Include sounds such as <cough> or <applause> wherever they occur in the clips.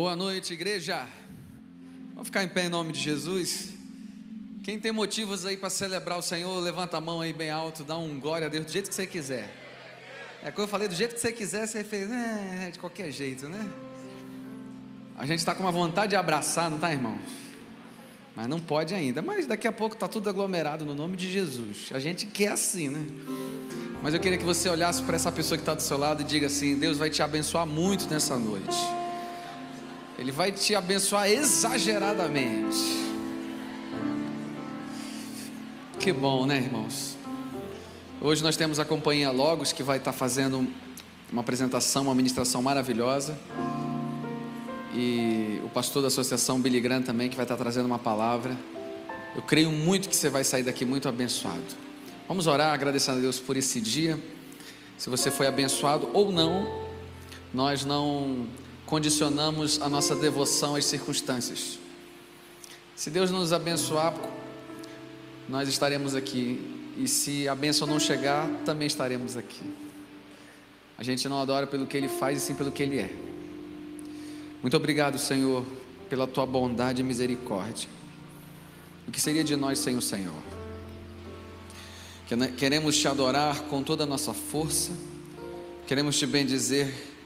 Boa noite, igreja. Vamos ficar em pé em nome de Jesus. Quem tem motivos aí para celebrar o Senhor, levanta a mão aí bem alto, dá um glória a Deus do jeito que você quiser. É como eu falei, do jeito que você quiser, você fez, é, de qualquer jeito, né? A gente está com uma vontade de abraçar, não tá, irmão? Mas não pode ainda. Mas daqui a pouco está tudo aglomerado no nome de Jesus. A gente quer assim, né? Mas eu queria que você olhasse para essa pessoa que está do seu lado e diga assim: Deus vai te abençoar muito nessa noite. Ele vai te abençoar exageradamente. Que bom, né, irmãos? Hoje nós temos a companhia Logos que vai estar fazendo uma apresentação, uma ministração maravilhosa. E o pastor da associação Billy Graham também que vai estar trazendo uma palavra. Eu creio muito que você vai sair daqui muito abençoado. Vamos orar agradecendo a Deus por esse dia. Se você foi abençoado ou não, nós não condicionamos a nossa devoção às circunstâncias. Se Deus nos abençoar, nós estaremos aqui. E se a bênção não chegar, também estaremos aqui. A gente não adora pelo que Ele faz, e sim pelo que Ele é. Muito obrigado, Senhor, pela Tua bondade e misericórdia. O que seria de nós sem o Senhor? Queremos Te adorar com toda a nossa força, queremos Te bendizer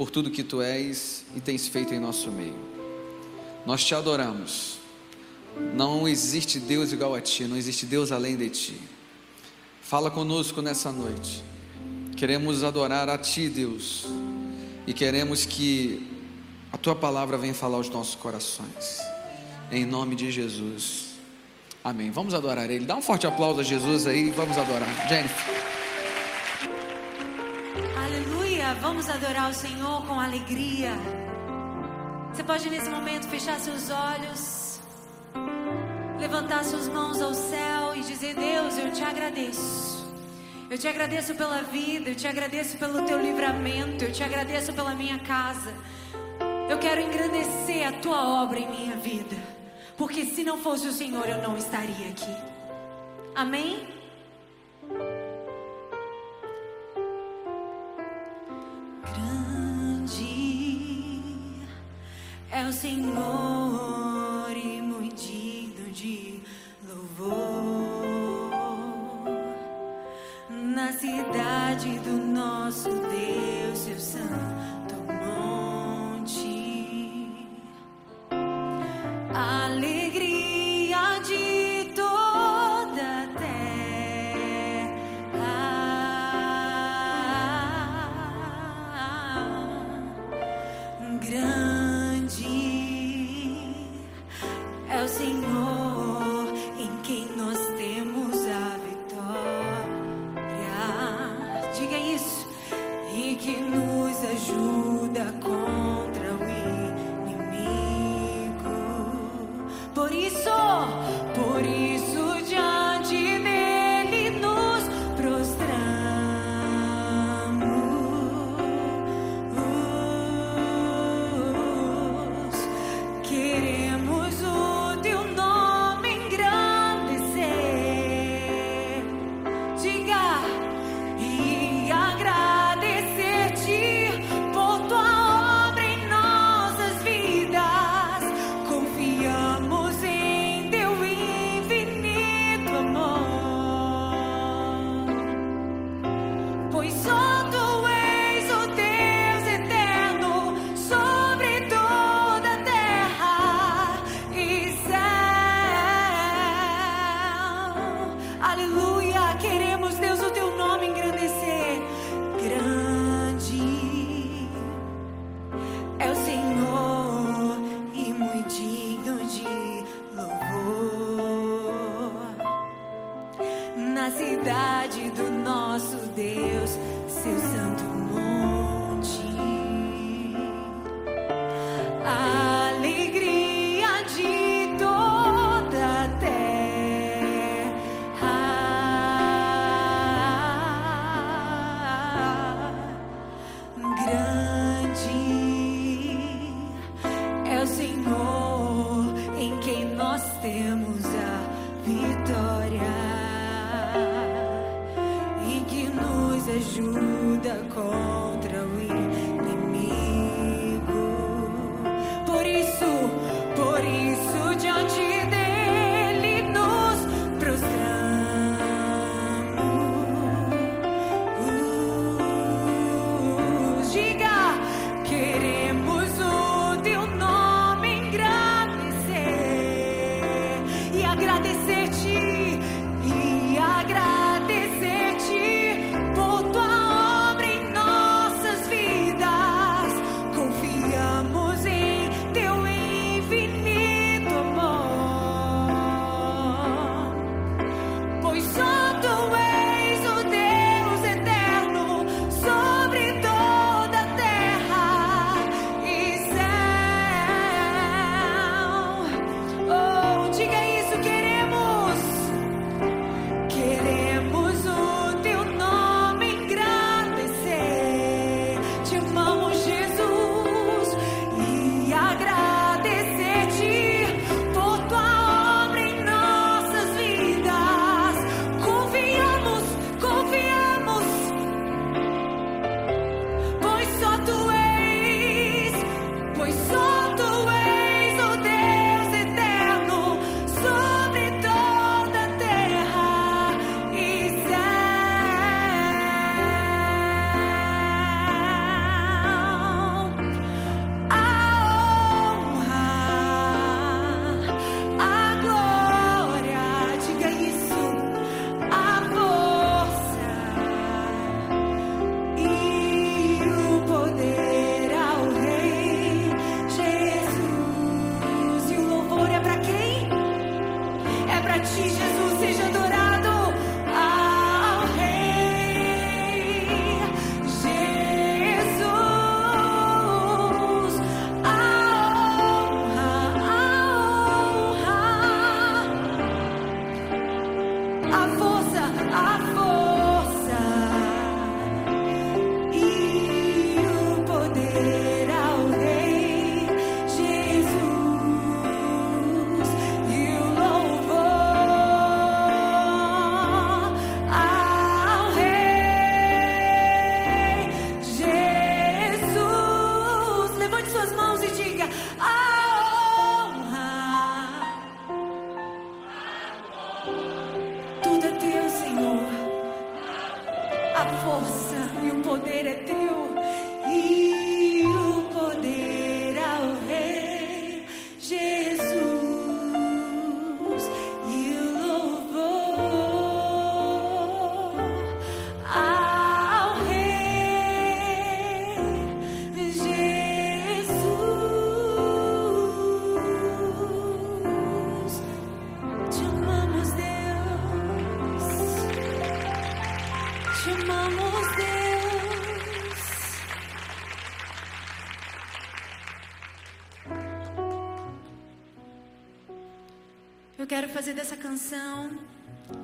por tudo que tu és e tens feito em nosso meio. Nós te adoramos. Não existe Deus igual a ti, não existe Deus além de ti. Fala conosco nessa noite. Queremos adorar a ti, Deus, e queremos que a tua palavra venha falar aos nossos corações. Em nome de Jesus. Amém. Vamos adorar Ele. Dá um forte aplauso a Jesus aí vamos adorar. Jennifer. Vamos adorar o Senhor com alegria. Você pode nesse momento fechar seus olhos, levantar suas mãos ao céu e dizer: Deus, eu te agradeço. Eu te agradeço pela vida, eu te agradeço pelo teu livramento, eu te agradeço pela minha casa. Eu quero engrandecer a tua obra em minha vida, porque se não fosse o Senhor, eu não estaria aqui. Amém? É o Senhor e muito de louvor na cidade do nosso Deus, seu santo monte. Alegria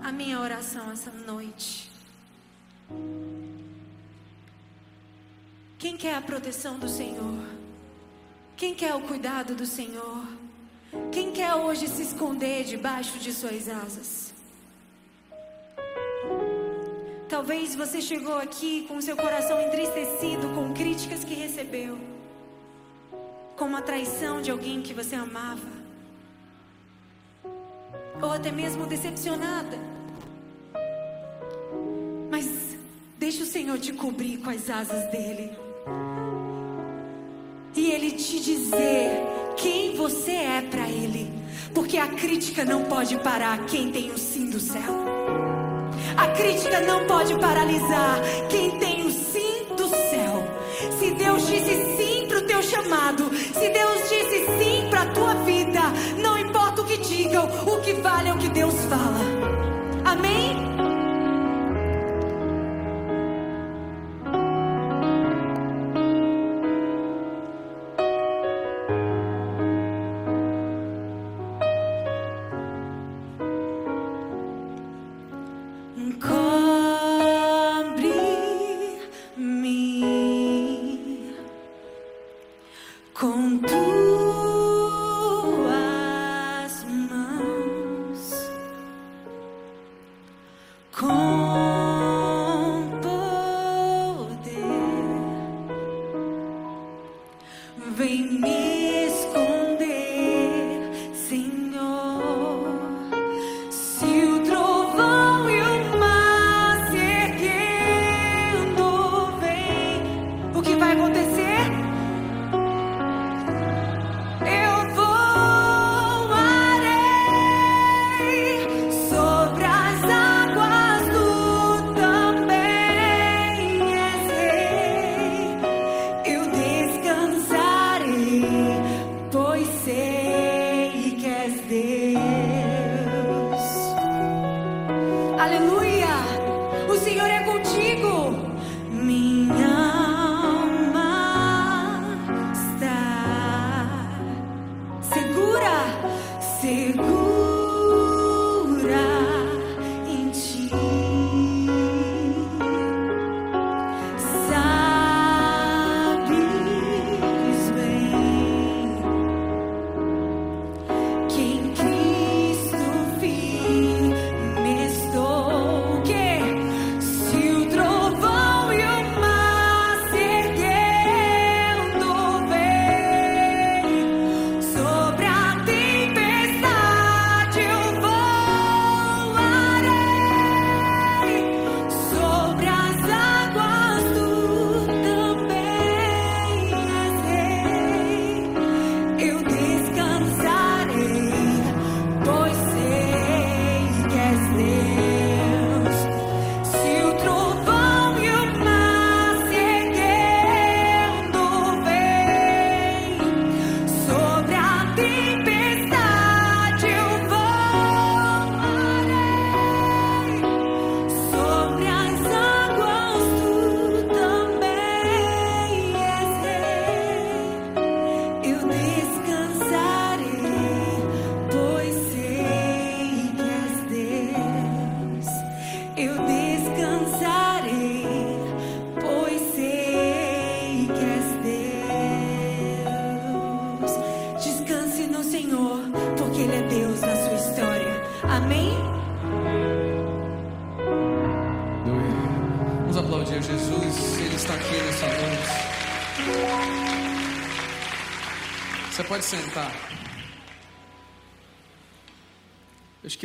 a minha oração essa noite. Quem quer a proteção do Senhor? Quem quer o cuidado do Senhor? Quem quer hoje se esconder debaixo de suas asas? Talvez você chegou aqui com seu coração entristecido com críticas que recebeu, com uma traição de alguém que você amava, ou até mesmo decepcionada. Mas deixa o Senhor te cobrir com as asas dele e ele te dizer quem você é para ele, porque a crítica não pode parar quem tem o sim do céu. A crítica não pode paralisar quem tem o sim do céu. Se Deus disse sim para o teu chamado, se Deus disse sim vale é o que Deus fala.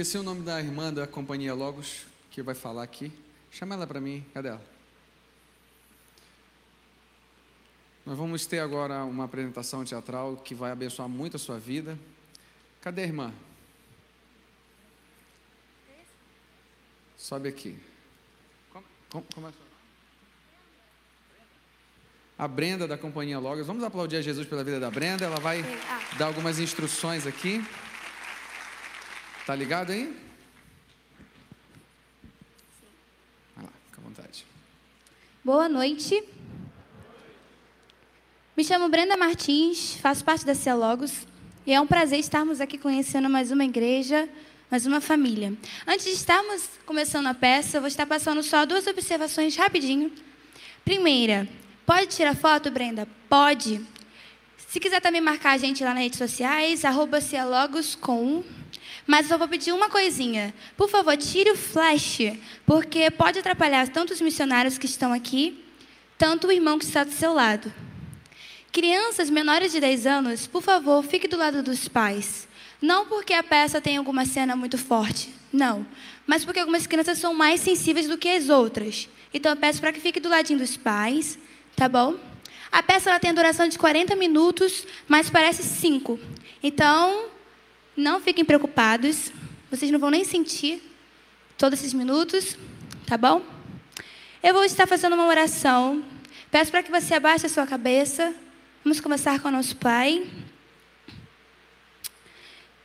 Esqueci o nome da irmã da companhia Logos, que vai falar aqui. Chama ela para mim, cadê ela? Nós vamos ter agora uma apresentação teatral que vai abençoar muito a sua vida. Cadê a irmã? Sobe aqui. Como, como, como é a Brenda da Companhia Logos. Vamos aplaudir a Jesus pela vida da Brenda. Ela vai dar algumas instruções aqui. Tá ligado aí? Vai lá, fica à vontade. Boa noite. Me chamo Brenda Martins, faço parte da Cia Logos e é um prazer estarmos aqui conhecendo mais uma igreja mas uma família. Antes de estarmos começando a peça, vou estar passando só duas observações rapidinho. Primeira, pode tirar foto, Brenda? Pode. Se quiser também marcar a gente lá nas redes sociais, arroba com mas eu vou pedir uma coisinha. Por favor, tire o flash, porque pode atrapalhar tanto os missionários que estão aqui, tanto o irmão que está do seu lado. Crianças menores de 10 anos, por favor, fique do lado dos pais. Não porque a peça tem alguma cena muito forte, não. Mas porque algumas crianças são mais sensíveis do que as outras. Então eu peço para que fique do ladinho dos pais, tá bom? A peça ela tem a duração de 40 minutos, mas parece 5. Então, não fiquem preocupados, vocês não vão nem sentir todos esses minutos, tá bom? Eu vou estar fazendo uma oração. Peço para que você abaixe a sua cabeça. Vamos começar com o nosso Pai.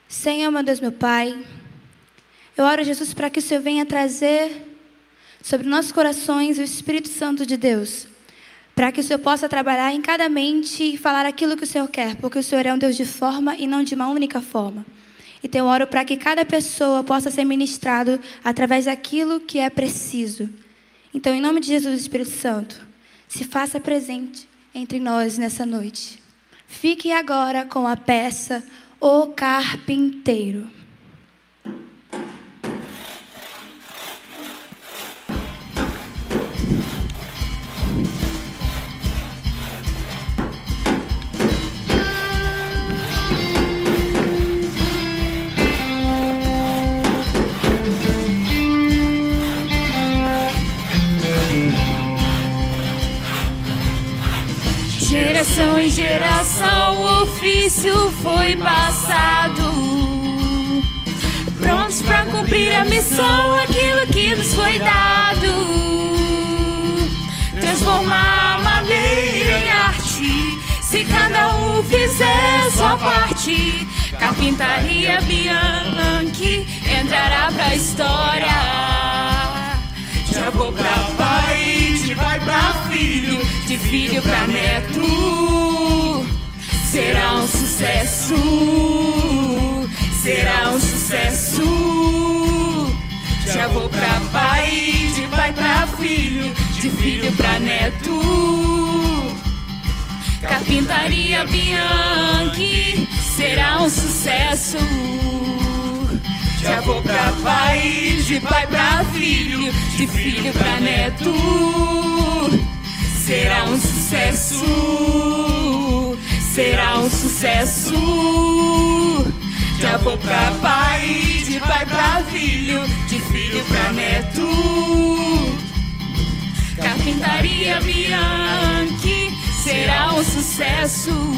Senhor, meu Deus, meu Pai, eu oro, Jesus, para que o Senhor venha trazer sobre nossos corações o Espírito Santo de Deus, para que o Senhor possa trabalhar em cada mente e falar aquilo que o Senhor quer, porque o Senhor é um Deus de forma e não de uma única forma. Então eu oro para que cada pessoa possa ser ministrado através daquilo que é preciso. Então, em nome de Jesus Espírito Santo, se faça presente entre nós nessa noite. Fique agora com a peça O Carpinteiro. Geração o ofício foi passado. Prontos para cumprir a missão, aquilo que nos foi dado. Transformar madeira em arte, se cada um fizer sua parte. Carpintaria Bianchi entrará pra história. Já vou pra pai pra filho, de filho pra neto. Será um sucesso, será um sucesso. Já vou pra pai, de pai pra filho, de filho pra neto. Carpintaria Bianchi será um sucesso. Já vou pra pai, de pai pra filho, de filho pra neto. Será um sucesso, será um sucesso. Já vou pra pai, de pai pra filho, de filho pra neto. Carpintaria Bianchi será um sucesso.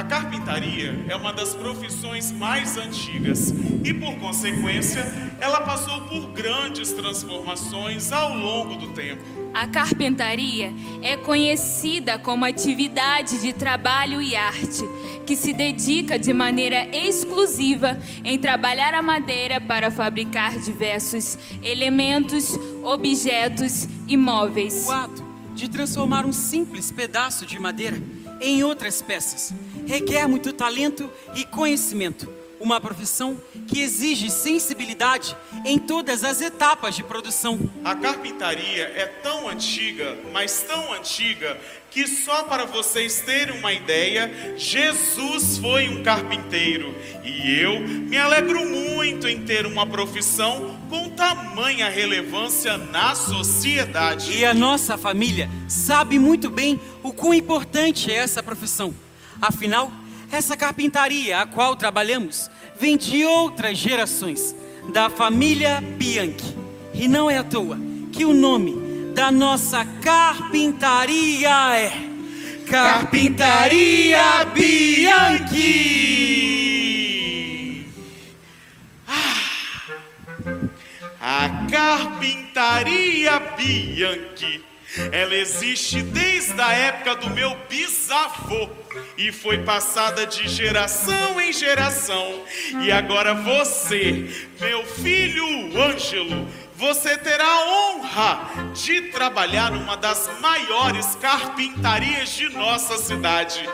A carpintaria é uma das profissões mais antigas e, por consequência, ela passou por grandes transformações ao longo do tempo. A carpintaria é conhecida como atividade de trabalho e arte, que se dedica de maneira exclusiva em trabalhar a madeira para fabricar diversos elementos, objetos e móveis. O ato de transformar um simples pedaço de madeira em outras peças requer muito talento e conhecimento. Uma profissão que exige sensibilidade em todas as etapas de produção. A carpintaria é tão antiga, mas tão antiga, que só para vocês terem uma ideia, Jesus foi um carpinteiro. E eu me alegro muito em ter uma profissão com tamanha relevância na sociedade. E a nossa família sabe muito bem o quão importante é essa profissão. Afinal, essa carpintaria a qual trabalhamos vem de outras gerações, da família Bianchi. E não é à toa que o nome da nossa carpintaria é Carpintaria Bianchi. Ah, a Carpintaria Bianchi. Ela existe desde a época do meu bisavô e foi passada de geração em geração. E agora você, meu filho Ângelo, você terá a honra de trabalhar numa das maiores carpintarias de nossa cidade.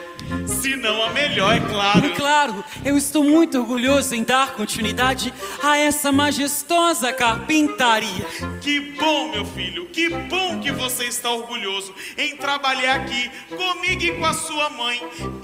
Se não a melhor, é claro. Claro, eu estou muito orgulhoso em dar continuidade a essa majestosa carpintaria. Que bom, meu filho, que bom que você está orgulhoso em trabalhar aqui comigo e com a sua mãe.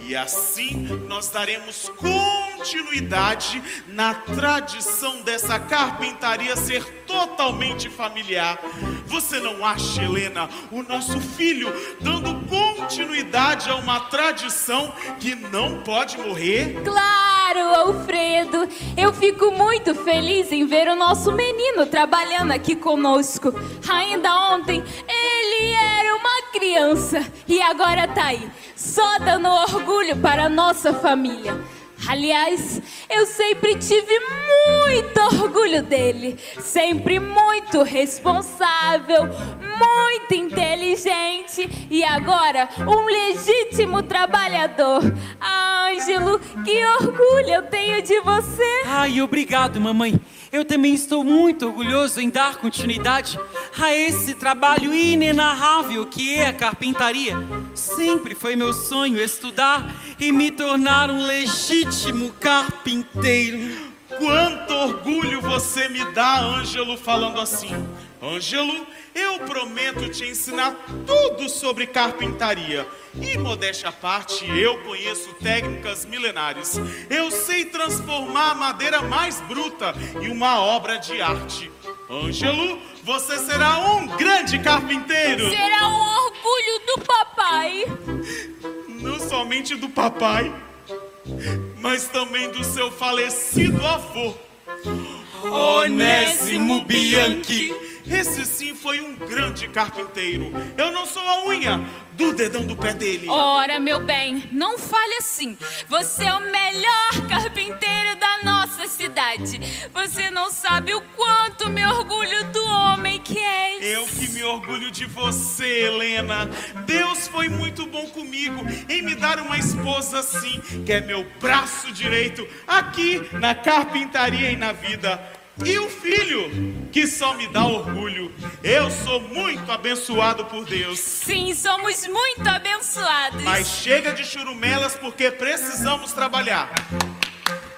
E assim nós daremos continuidade na tradição dessa carpintaria ser totalmente familiar. Você não acha, Helena, o nosso filho dando continuidade a uma tradição que não pode morrer? Claro, Alfredo. Eu fico muito feliz em ver o nosso menino trabalhando aqui conosco. Ainda ontem ele era uma criança e agora tá aí, só dando orgulho para a nossa família. Aliás, eu sempre tive muito orgulho dele. Sempre muito responsável, muito inteligente e agora um legítimo trabalhador. Ângelo, que orgulho eu tenho de você. Ai, obrigado, mamãe. Eu também estou muito orgulhoso em dar continuidade a esse trabalho inenarrável que é a carpintaria. Sempre foi meu sonho estudar e me tornar um legítimo carpinteiro. Quanto orgulho você me dá, Ângelo, falando assim. Ângelo, eu prometo te ensinar tudo sobre carpintaria. E modéstia à parte, eu conheço técnicas milenares. Eu sei transformar a madeira mais bruta em uma obra de arte. Ângelo, você será um grande carpinteiro. Será um orgulho do papai. Não somente do papai, mas também do seu falecido avô. Onésimo Bianchi. Esse sim foi um grande carpinteiro. Eu não sou a unha do dedão do pé dele. Ora, meu bem, não fale assim. Você é o melhor carpinteiro da nossa cidade. Você não sabe o quanto me orgulho do homem que és. Eu que me orgulho de você, Helena. Deus foi muito bom comigo em me dar uma esposa assim, que é meu braço direito aqui na carpintaria e na vida. E o filho, que só me dá orgulho. Eu sou muito abençoado por Deus. Sim, somos muito abençoados. Mas chega de churumelas porque precisamos trabalhar.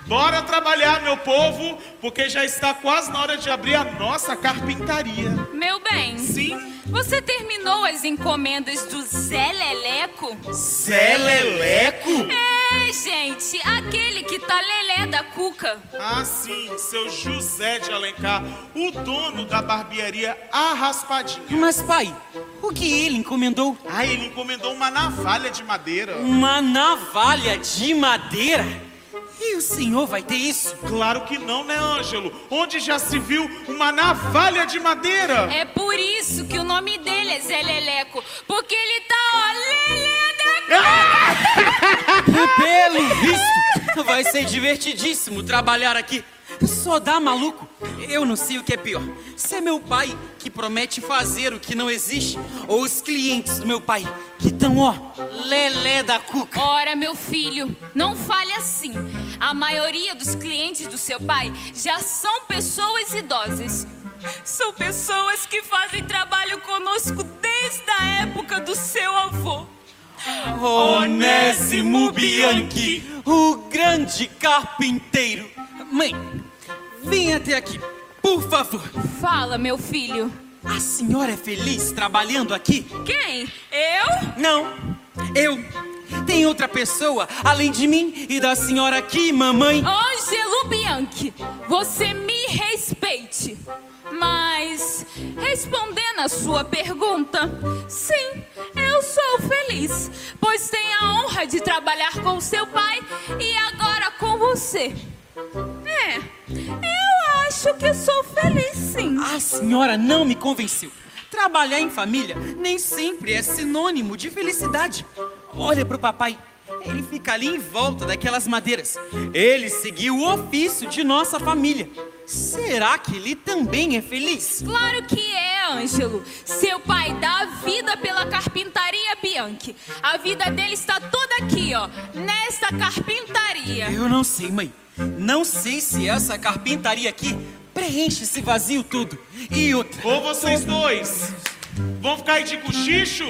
Bora trabalhar, meu povo, porque já está quase na hora de abrir a nossa carpintaria. Meu bem, Sim. você terminou as encomendas do Zé Leleco? Zé Leleco? É, gente, aquele que tá lelé da cuca. Ah, sim, seu José de Alencar, o dono da barbearia A Raspadinha. Mas, pai, o que ele encomendou? Ah, ele encomendou uma navalha de madeira. Uma navalha de madeira? E o senhor vai ter isso? Claro que não, né, Ângelo? Onde já se viu uma navalha de madeira? É por isso que o nome dele é Zé Leleco, porque ele tá, ó, lelé da <laughs> Pelo visto, vai ser divertidíssimo trabalhar aqui. Só dá maluco. Eu não sei o que é pior. Se é meu pai que promete fazer o que não existe, ou os clientes do meu pai que estão, ó, lelé da cuca. Ora, meu filho, não fale assim. A maioria dos clientes do seu pai já são pessoas idosas. São pessoas que fazem trabalho conosco desde a época do seu avô. Onésimo Bianchi, o grande carpinteiro. Mãe, vem até aqui, por favor. Fala, meu filho. A senhora é feliz trabalhando aqui? Quem? Eu? Não, eu. Tem outra pessoa além de mim e da senhora aqui, mamãe? Ângelo Bianchi, você me respeite. Mas, respondendo a sua pergunta, sim, eu sou feliz, pois tenho a honra de trabalhar com seu pai e agora com você. Acho que sou feliz sim. A senhora não me convenceu. Trabalhar em família nem sempre é sinônimo de felicidade. Olha pro papai. Ele fica ali em volta daquelas madeiras. Ele seguiu o ofício de nossa família. Será que ele também é feliz? Claro que é, Ângelo. Seu pai dá a vida pela carpintaria Bianchi. A vida dele está toda aqui, ó, nesta carpintaria. Eu não sei, mãe. Não sei se essa carpintaria aqui preenche esse vazio tudo. E outra. Ou vocês dois vão ficar aí de cochicho?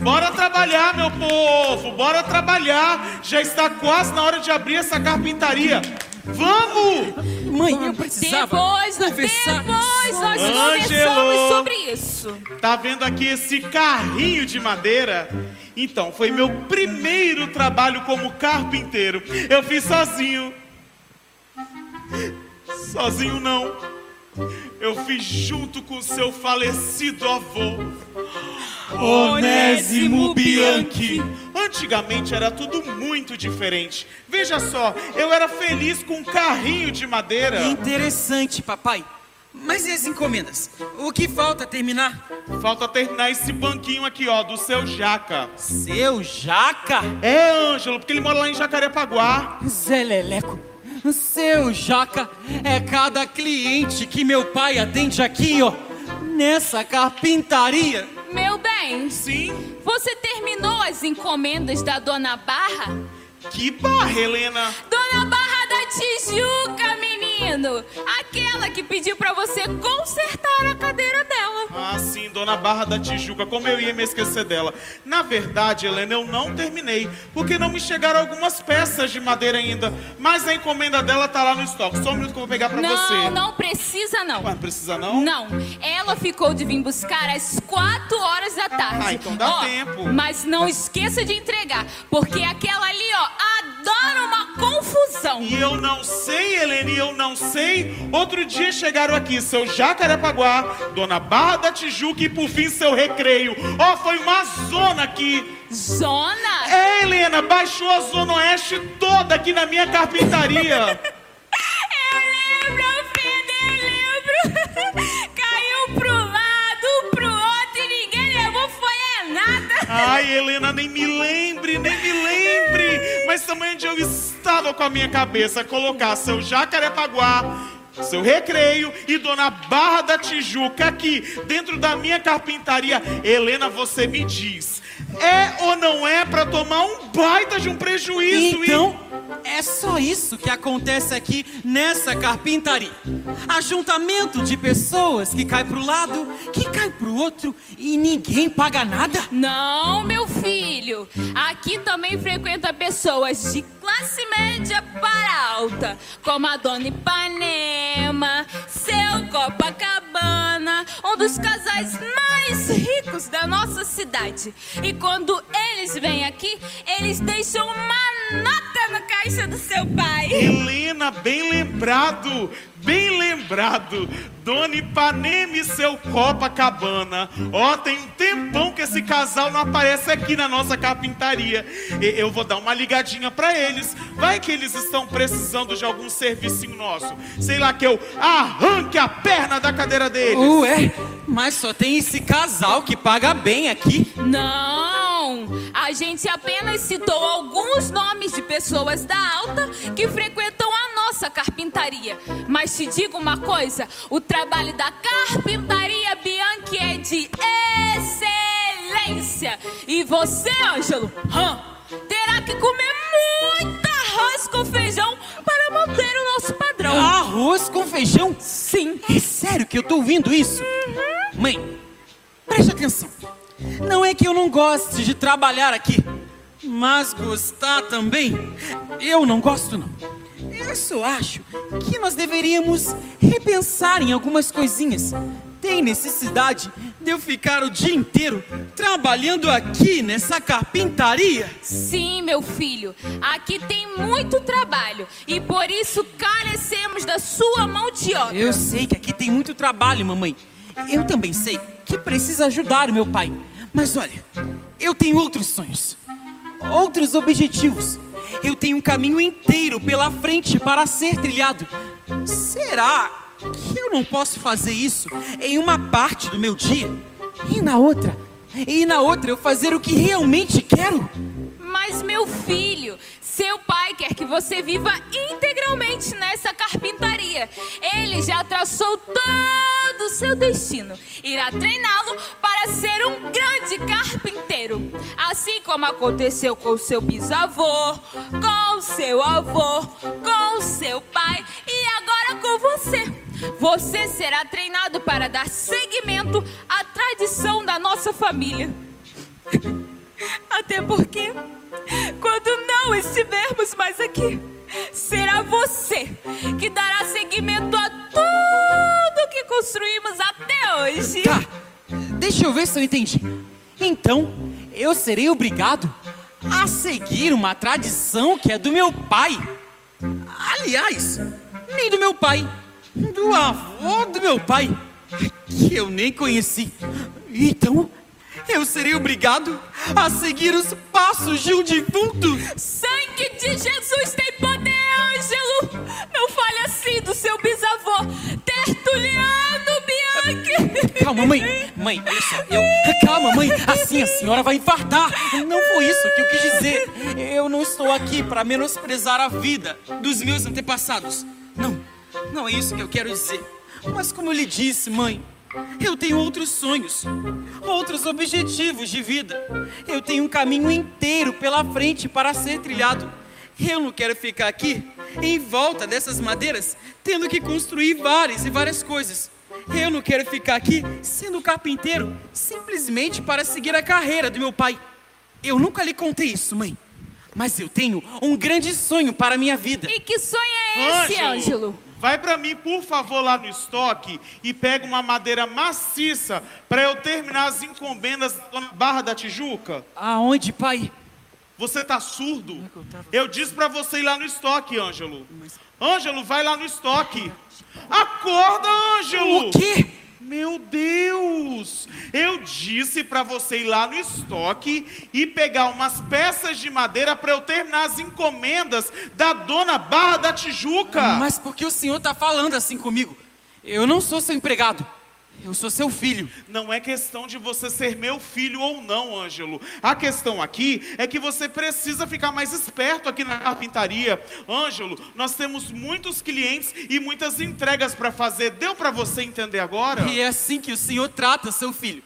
Bora trabalhar, meu povo, bora trabalhar. Já está quase na hora de abrir essa carpintaria. Vamos! Mãe, eu precisava Depois, conversar. depois nós conversamos sobre isso. Tá vendo aqui esse carrinho de madeira? Então, foi meu primeiro trabalho como carpinteiro. Eu fiz sozinho. Sozinho não. Eu fiz junto com seu falecido avô. Onésimo Bianchi. Antigamente era tudo muito diferente. Veja só, eu era feliz com um carrinho de madeira. Interessante, papai. Mas e as encomendas? O que falta terminar? Falta terminar esse banquinho aqui, ó, do seu Jaca. Seu Jaca? É, Ângelo, porque ele mora lá em Jacarepaguá. Zé Leleco, seu Jaca é cada cliente que meu pai atende aqui, ó, nessa carpintaria. Meu bem, Sim. você terminou as encomendas da Dona Barra? Que barra, Helena. Dona Barra da Tijuca, menino! Aquela que pediu pra você consertar a cadeira dela. Ah, sim, Dona Barra da Tijuca, como eu ia me esquecer dela. Na verdade, Helena, eu não terminei, porque não me chegaram algumas peças de madeira ainda. Mas a encomenda dela tá lá no estoque. Só um minuto que eu vou pegar pra não, você. não precisa não. Ué, não precisa não? Não, ela ficou de vir buscar às 4 horas da tarde. Ah, então dá Ó, tempo. Mas não esqueça de entregar, porque aquela ali, ó, adora uma confusão. E eu não sei, Helene, eu não sei. Outro dia chegaram aqui seu Jacarepaguá, Dona Barra da Tijuca e por fim seu Recreio. Ó, foi uma zona aqui. Zona? É, Helena, baixou a Zona Oeste toda aqui na minha carpintaria. <laughs> Eu lembro, Fede, eu lembro. Ai, Helena, nem me lembre, nem me lembre. Mas também onde eu estava com a minha cabeça colocar seu Jacarepaguá, seu Recreio e Dona Barra da Tijuca aqui dentro da minha carpintaria. Helena, você me diz, é ou não é pra tomar um baita de um prejuízo? Então, é só isso que acontece aqui nessa carpintaria. Ajuntamento de pessoas que cai pro lado, que cai pro outro e ninguém paga nada. Não, meu filho. Aqui também frequenta pessoas de classe média para alta, como a Dona Ipanema, seu Copacabana, um dos casais mais ricos da nossa cidade. E quando eles vêm aqui, eles deixam uma nota na caixa do seu pai. Helena, bem lembrado, bem lembrado. Dona Ipanema e seu Copacabana. Ó, tem um tempão que esse casal não aparece aqui na nossa carpintaria. E- Eu vou dar uma ligadinha pra eles. Vai que eles estão precisando de algum servicinho nosso. Sei lá que eu arranque a perna da cadeira deles. Ué, mas só tem esse casal que paga bem aqui. Não! A gente apenas citou alguns nomes de pessoas da alta que frequentam a nossa carpintaria. Mas te digo uma coisa: o trabalho da carpintaria Bianchi é de excelência. E você, Ângelo, terá que comer muito arroz com feijão para manter o nosso padrão. Arroz com feijão? Sim. É sério que eu tô ouvindo isso? Mãe, preste atenção. Não é que eu não goste de trabalhar aqui, mas gostar também, eu não gosto não. Eu só acho que nós deveríamos repensar em algumas coisinhas. Tem necessidade de eu ficar o dia inteiro trabalhando aqui nessa carpintaria? Sim, meu filho, aqui tem muito trabalho e por isso carecemos da sua mão de obra. Eu sei que aqui tem muito trabalho, mamãe. Eu também sei que precisa ajudar o meu pai. Mas olha, eu tenho outros sonhos, outros objetivos. Eu tenho um caminho inteiro pela frente para ser trilhado. Será que eu não posso fazer isso em uma parte do meu dia e na outra? E na outra eu fazer o que realmente quero? Mas, meu filho, seu pai quer que você viva integralmente nessa carpintaria. Ele já traçou todo o seu destino. Irá treiná-lo para ser um grande carpinteiro. Assim como aconteceu com seu bisavô, com seu avô, com seu pai e agora com você. Você será treinado para dar seguimento à tradição da nossa família. <laughs> Até porque, quando não estivermos mais aqui, será você que dará seguimento a tudo que construímos até hoje. Tá, deixa eu ver se eu entendi. Então, eu serei obrigado a seguir uma tradição que é do meu pai. Aliás, nem do meu pai, do avô do meu pai, que eu nem conheci. Então, eu serei obrigado a seguir os passos de um defunto. Sangue de Jesus tem poder, Ângelo! Não fale assim do seu bisavô, Tertuliano Bianchi! Calma, mãe. Mãe, só. Eu. Calma, mãe. Assim a senhora vai infartar. Não foi isso que eu quis dizer. Eu não estou aqui para menosprezar a vida dos meus antepassados. Não, não é isso que eu quero dizer. Mas como eu lhe disse, mãe, eu tenho outros sonhos, outros objetivos de vida. Eu tenho um caminho inteiro pela frente para ser trilhado. Eu não quero ficar aqui em volta dessas madeiras, tendo que construir várias e várias coisas. Eu não quero ficar aqui sendo carpinteiro simplesmente para seguir a carreira do meu pai. Eu nunca lhe contei isso, mãe. Mas eu tenho um grande sonho para a minha vida. E que sonho é esse, Ângelo? Vai para mim, por favor, lá no estoque e pega uma madeira maciça para eu terminar as encomendas da Barra da Tijuca. Aonde, pai? Você tá surdo? Eu disse para você ir lá no estoque, Ângelo. Ângelo, vai lá no estoque. Acorda, Ângelo! O quê? Meu Deus! Eu disse para você ir lá no estoque e pegar umas peças de madeira para eu terminar as encomendas da dona Barra da Tijuca. Mas por que o senhor está falando assim comigo? Eu não sou seu empregado. Eu sou seu filho. Não é questão de você ser meu filho ou não, Ângelo. A questão aqui é que você precisa ficar mais esperto aqui na carpintaria. Ângelo, nós temos muitos clientes e muitas entregas para fazer. Deu para você entender agora? E é assim que o senhor trata seu filho.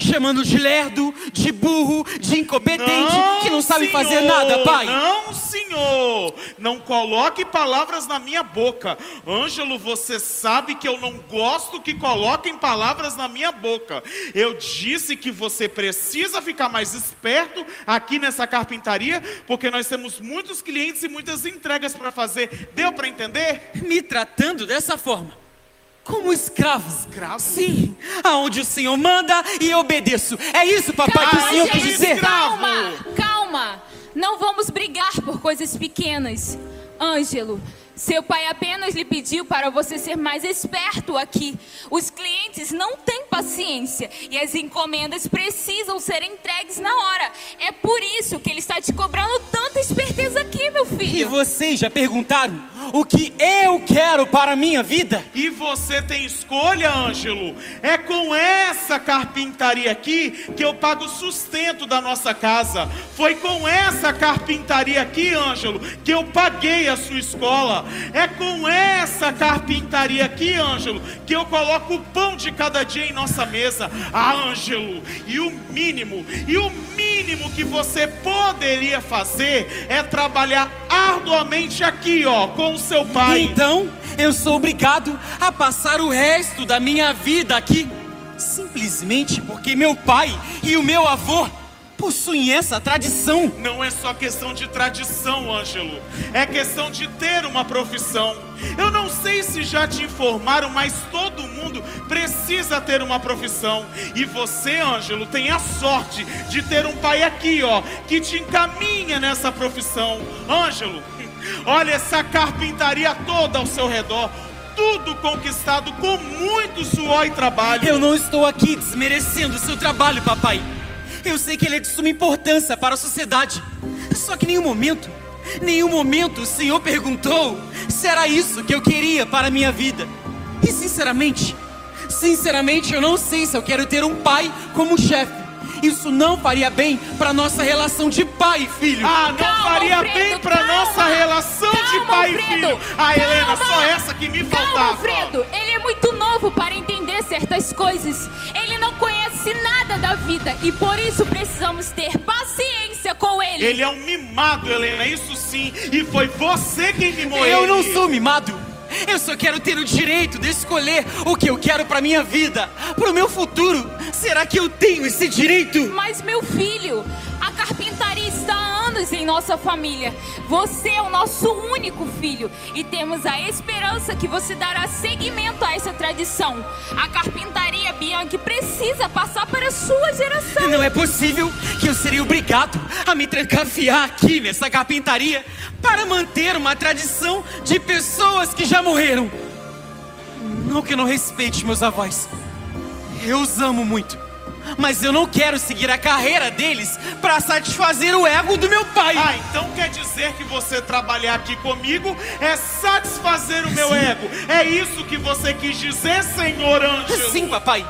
Chamando de lerdo, de burro, de incompetente, Não, que não sabe senhor, fazer nada, pai. Não, senhor. Não coloque palavras na minha boca. Ângelo, você sabe que eu não gosto que coloquem palavras na minha boca. Eu disse que você precisa ficar mais esperto aqui nessa carpintaria, porque nós temos muitos clientes e muitas entregas para fazer. Deu para entender? Me tratando dessa forma. Como escravo. Escravo? Sim. Aonde o senhor manda e eu obedeço. É isso, papai, que o Calma, senhor quis dizer. Calma, calma. Não vamos brigar por coisas pequenas. Ângelo, seu pai apenas lhe pediu para você ser mais esperto aqui. Os clientes não têm paciência e as encomendas precisam ser entregues na hora. É por isso que ele está te cobrando tanta esperteza aqui, meu E filho. vocês já perguntaram o que eu quero para a minha vida? E você tem escolha, Ângelo. É com essa carpintaria aqui que eu pago o sustento da nossa casa. Foi com essa carpintaria aqui, Ângelo, que eu paguei a sua escola. É com essa carpintaria aqui, Ângelo, que eu coloco o pão de cada dia em nossa mesa. Ah, Ângelo, e o mínimo, e o mínimo que você poderia fazer é trabalhar arduamente aqui, ó, com o seu pai. Então, eu sou obrigado a passar o resto da minha vida aqui, simplesmente porque meu pai e o meu avô possuem essa tradição. Não é só questão de tradição, Ângelo. É questão de ter uma profissão. Eu não sei se já te informaram, mas todo mundo precisa ter uma profissão. E você, Ângelo, tem a sorte de ter um pai aqui, ó, que te encaminha nessa profissão. Ângelo, olha essa carpintaria toda ao seu redor. Tudo conquistado com muito suor e trabalho. Eu não estou aqui desmerecendo o seu trabalho, papai. Eu sei que ele é de suma importância para a sociedade. Só que em nenhum momento, nenhum momento o Senhor perguntou se era isso que eu queria para a minha vida. E sinceramente, sinceramente eu não sei se eu quero ter um pai como chefe. Isso não faria bem para nossa relação de pai e filho. Ah, não Calma, faria Alfredo, bem calma. nossa relação de Calma, pai e Alfredo, filho. Ah, Helena, calma. só essa que me Calma, faltava. Alfredo. Ele é muito novo para entender certas coisas. Ele não conhece nada da vida e por isso precisamos ter paciência com ele. Ele é um mimado, Helena, isso sim. E foi você quem mimou ele. Eu não sou mimado. Eu só quero ter o direito de escolher o que eu quero para minha vida, para o meu futuro. Será que eu tenho esse direito? Mas, meu filho, a carpintaria anos em nossa família. Você é o nosso único filho e temos a esperança que você dará seguimento a essa tradição. A carpintaria Bianchi precisa passar para a sua geração. Não é possível que eu seria obrigado a me trancafiar aqui nessa carpintaria para manter uma tradição de pessoas que já morreram. Não que eu não respeite meus avós. Eu os amo muito. Mas eu não quero seguir a carreira deles para satisfazer o ego do meu pai. Ah, então quer dizer que você trabalhar aqui comigo é satisfazer o meu ego. É isso que você quis dizer, senhor Ângelo? Sim, papai.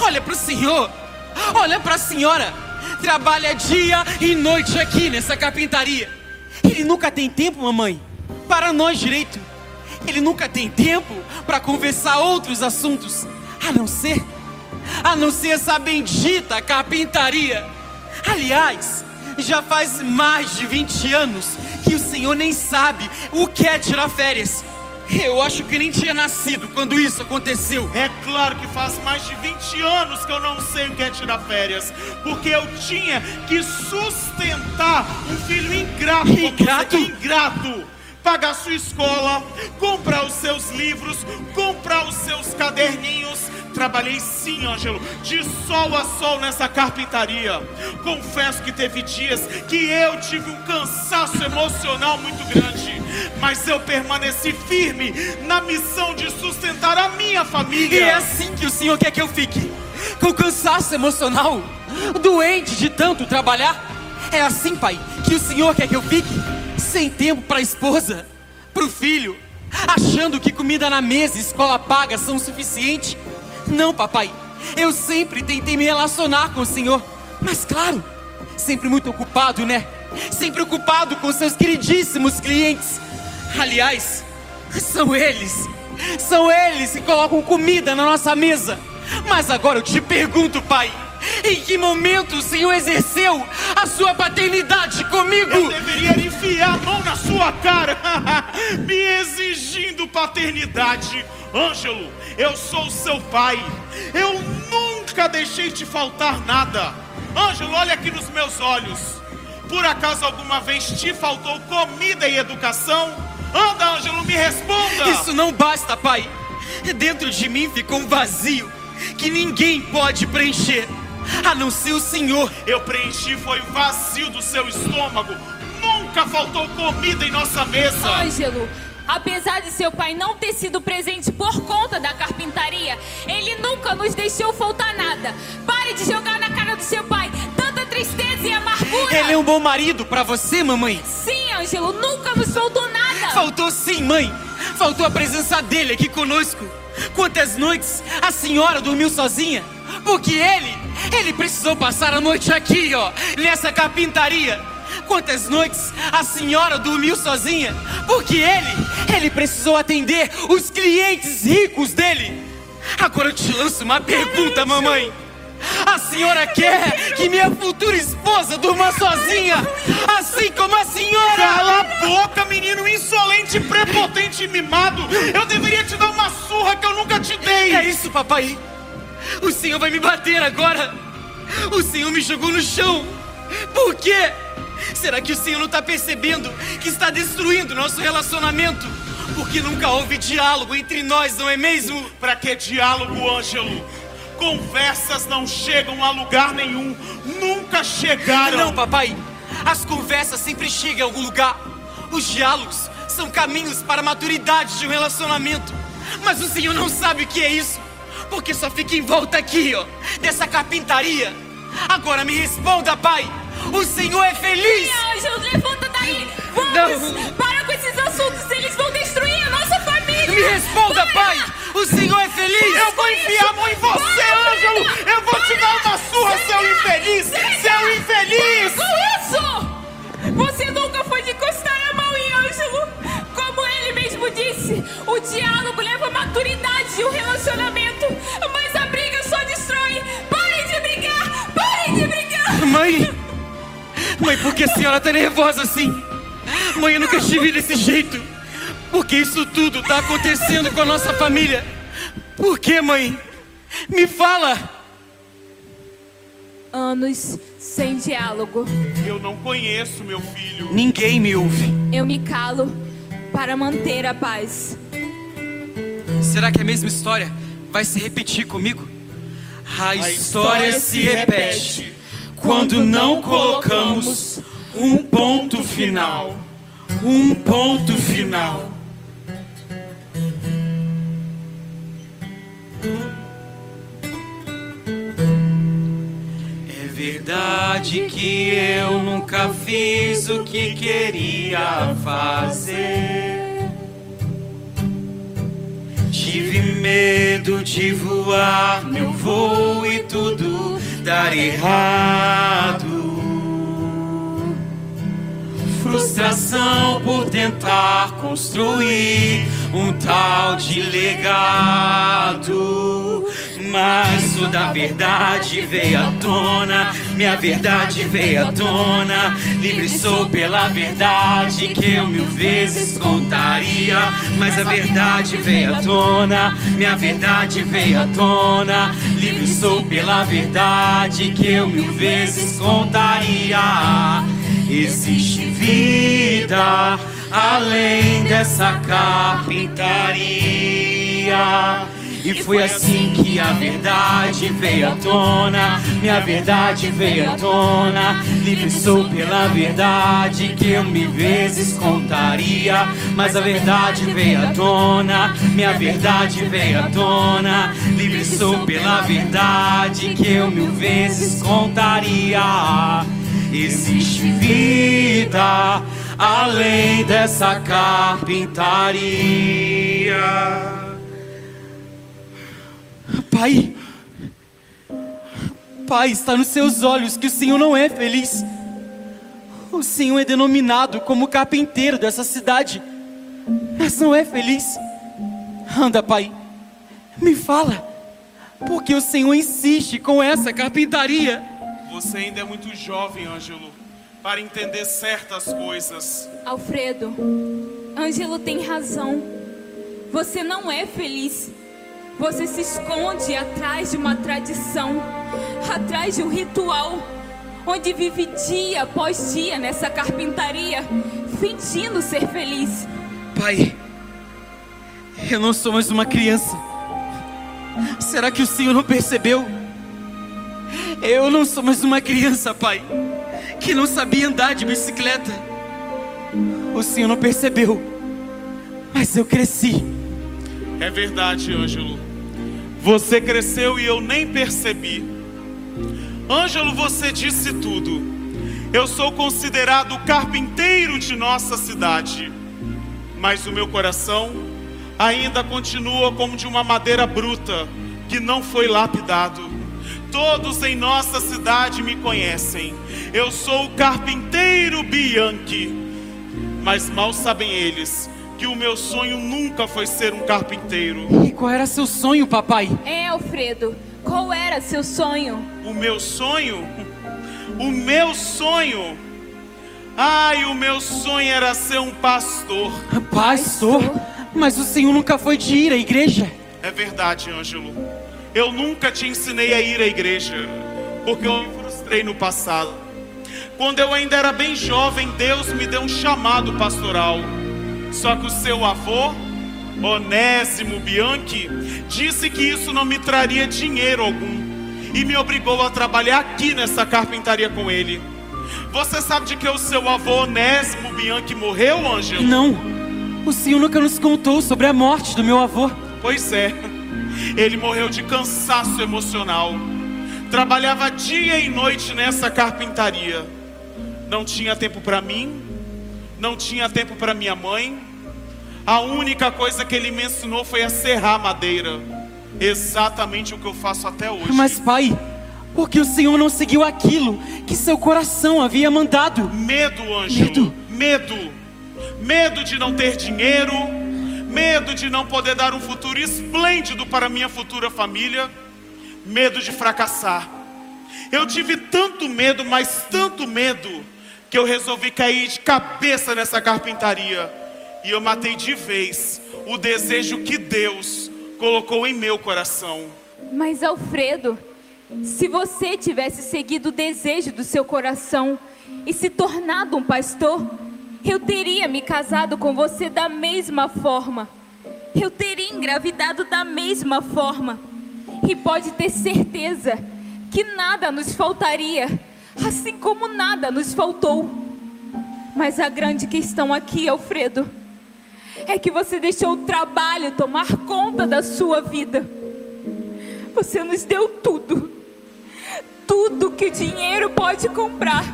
Olha para o senhor. Olha para a senhora. Trabalha dia e noite aqui nessa carpintaria. Ele nunca tem tempo, mamãe, para nós direito. Ele nunca tem tempo para conversar outros assuntos, a não ser, a não ser essa bendita carpintaria. Aliás, já faz mais de 20 anos que o senhor nem sabe o que é tirar férias. Eu acho que nem tinha nascido quando isso aconteceu. É claro que faz mais de 20 anos que eu não sei o que é tirar férias. Porque eu tinha que sustentar um filho ingrato. Ingrato? você, ingrato. Pagar sua escola, comprar os seus livros, comprar os seus caderninhos. Trabalhei sim, Ângelo, de sol a sol nessa carpintaria. Confesso que teve dias que eu tive um cansaço emocional muito grande. Mas eu permaneci firme na missão de sustentar a minha família. E é assim que o senhor quer que eu fique? Com cansaço emocional? Doente de tanto trabalhar? É assim, pai, que o senhor quer que eu fique? Sem tempo para a esposa, para o filho, achando que comida na mesa e escola paga são o suficiente? Não, papai. Eu sempre tentei me relacionar com o senhor, mas claro, sempre muito ocupado, né? Sempre ocupado com seus queridíssimos clientes. Aliás, são eles, são eles que colocam comida na nossa mesa. Mas agora eu te pergunto, pai, em que momento o Senhor exerceu a sua paternidade comigo? Eu deveria enfiar a mão na sua cara, <laughs> me exigindo paternidade. Ângelo, eu sou seu pai. Eu nunca deixei te faltar nada. Ângelo, olha aqui nos meus olhos. Por acaso alguma vez te faltou comida e educação? Anda, Ângelo, me responda. Isso não basta, pai. Dentro de mim ficou um vazio que ninguém pode preencher, a não ser o Senhor. Eu preenchi foi o vazio do seu estômago. Nunca faltou comida em nossa mesa. Ângelo, apesar de seu pai não ter sido presente por conta da carpintaria, ele nunca nos deixou faltar nada. Pare de jogar na cara do seu pai tanta tristeza e amargura. Ele é um bom marido para você, mamãe. Sim, Ângelo, nunca nos faltou nada. Faltou sim, mãe. Faltou a presença dele aqui conosco. Quantas noites a senhora dormiu sozinha? Porque ele, ele precisou passar a noite aqui, ó, nessa carpintaria. Quantas noites a senhora dormiu sozinha? Porque ele, ele precisou atender os clientes ricos dele. Agora eu te lanço uma pergunta, mamãe. A senhora quer que minha futura esposa durma sozinha, assim como a senhora? Cala a boca, menino insolente, prepotente e mimado. Eu deveria te dar uma surra que eu nunca te dei. É isso, papai. O senhor vai me bater agora. O senhor me jogou no chão. Por quê? Será que o senhor não está percebendo que está destruindo nosso relacionamento? Porque nunca houve diálogo entre nós, não é mesmo? Pra que diálogo, Ângelo? Conversas não chegam a lugar nenhum. Nunca chegaram. Não, papai. As conversas sempre chegam a algum lugar. Os diálogos são caminhos para a maturidade de um relacionamento. Mas o senhor não sabe o que é isso. Porque só fica em volta aqui, ó, dessa carpintaria. Agora me responda, pai. O senhor é feliz? Ângelo, levanta daí. Vamos. Não. Para com esses assuntos, eles vão destruir a nossa família. Me responda, Para. pai. O senhor é feliz? Eu vou enfiar a mão em você, Ângelo! Eu vou te dar uma surra, seu infeliz! Seu infeliz! Com isso! Você nunca foi de encostar a mão em Ângelo. Como ele mesmo disse, o diálogo leva a maturidade de um relacionamento. Mas a briga só destrói. Parem de brigar! Parem de brigar! Mãe! Mãe, por que a senhora tá nervosa assim? Mãe, eu nunca estive desse jeito. Por que isso tudo está acontecendo com a nossa família? Por que, mãe? Me fala! Anos sem diálogo. Eu não conheço meu filho. Ninguém me ouve. Eu me calo para manter a paz. Será que a mesma história vai se repetir comigo? A história se repete quando não colocamos um ponto final. Um ponto final. Verdade que eu nunca fiz o que queria fazer. Tive medo de voar meu voo e tudo dar errado. Frustração por tentar construir um tal de legado. Mas o da verdade veio à tona, minha verdade veio à tona. Livre sou pela verdade que eu mil vezes contaria. Mas a verdade veio à tona, minha verdade veio à tona. Livre sou pela verdade que eu mil vezes contaria. Existe vida além dessa carpintaria. E foi assim que a verdade veio à tona. Minha verdade veio à tona. Livre sou pela verdade que eu mil vezes contaria. Mas a verdade veio à tona. Minha verdade veio à tona. Livre sou pela verdade que eu mil vezes contaria. Existe vida além dessa carpintaria. Pai, Pai, está nos seus olhos que o Senhor não é feliz. O Senhor é denominado como carpinteiro dessa cidade, mas não é feliz. Anda, Pai, me fala, porque o Senhor insiste com essa carpintaria. Você ainda é muito jovem, Ângelo, para entender certas coisas. Alfredo, Ângelo tem razão. Você não é feliz. Você se esconde atrás de uma tradição, atrás de um ritual, onde vive dia após dia nessa carpintaria, fingindo ser feliz. Pai, eu não sou mais uma criança. Será que o Senhor não percebeu? Eu não sou mais uma criança, Pai, que não sabia andar de bicicleta. O Senhor não percebeu, mas eu cresci. É verdade, Ângelo. Você cresceu e eu nem percebi. Ângelo, você disse tudo. Eu sou considerado o carpinteiro de nossa cidade, mas o meu coração ainda continua como de uma madeira bruta que não foi lapidado. Todos em nossa cidade me conhecem. Eu sou o carpinteiro Bianchi, mas mal sabem eles que o meu sonho nunca foi ser um carpinteiro. E qual era seu sonho, papai? É, Alfredo, qual era seu sonho? O meu sonho? <laughs> O meu sonho? Ai, o meu sonho era ser um pastor. Pastor? Mas o senhor nunca foi de ir à igreja? É verdade, Ângelo. Eu nunca te ensinei a ir à igreja, porque eu me frustrei no passado. Quando eu ainda era bem jovem, Deus me deu um chamado pastoral. Só que o seu avô, Onésimo Bianchi, disse que isso não me traria dinheiro algum e me obrigou a trabalhar aqui nessa carpintaria com ele. Você sabe de que o seu avô Onésimo Bianchi morreu, Ângelo? Não. O senhor nunca nos contou sobre a morte do meu avô. Pois é. Ele morreu de cansaço emocional. Trabalhava dia e noite nessa carpintaria. Não tinha tempo para mim, não tinha tempo para minha mãe. A única coisa que ele me ensinou foi a serrar madeira. Exatamente o que eu faço até hoje. Mas, pai, por que o senhor não seguiu aquilo que seu coração havia mandado? Medo, Ângelo. Medo? Medo. Medo de não ter dinheiro. Medo de não poder dar um futuro esplêndido para minha futura família. Medo de fracassar. Eu tive tanto medo, mas tanto medo, que eu resolvi cair de cabeça nessa carpintaria. E eu matei de vez o desejo que Deus colocou em meu coração. Mas Alfredo, se você tivesse seguido o desejo do seu coração e se tornado um pastor, eu teria me casado com você da mesma forma. Eu teria engravidado da mesma forma. E pode ter certeza que nada nos faltaria, assim como nada nos faltou. Mas a grande questão aqui, Alfredo, é que você deixou o trabalho tomar conta da sua vida. Você nos deu tudo. Tudo que o dinheiro pode comprar.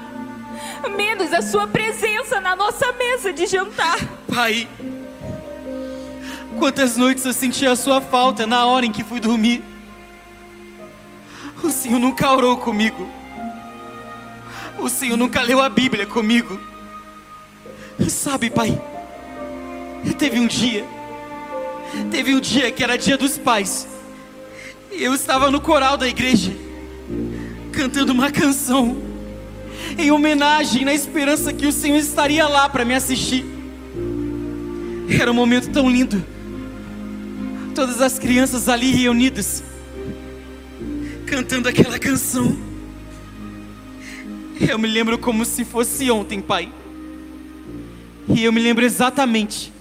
Menos a sua presença na nossa mesa de jantar. Pai, quantas noites eu senti a sua falta na hora em que fui dormir. O Senhor nunca orou comigo. O Senhor nunca leu a Bíblia comigo. Sabe, Pai, teve um dia, teve um dia que era dia dos pais. Eu estava no coral da igreja, cantando uma canção, em homenagem, na esperança que o Senhor estaria lá para me assistir. Era um momento tão lindo, todas as crianças ali reunidas, cantando aquela canção. Eu me lembro como se fosse ontem, Pai. E eu me lembro exatamente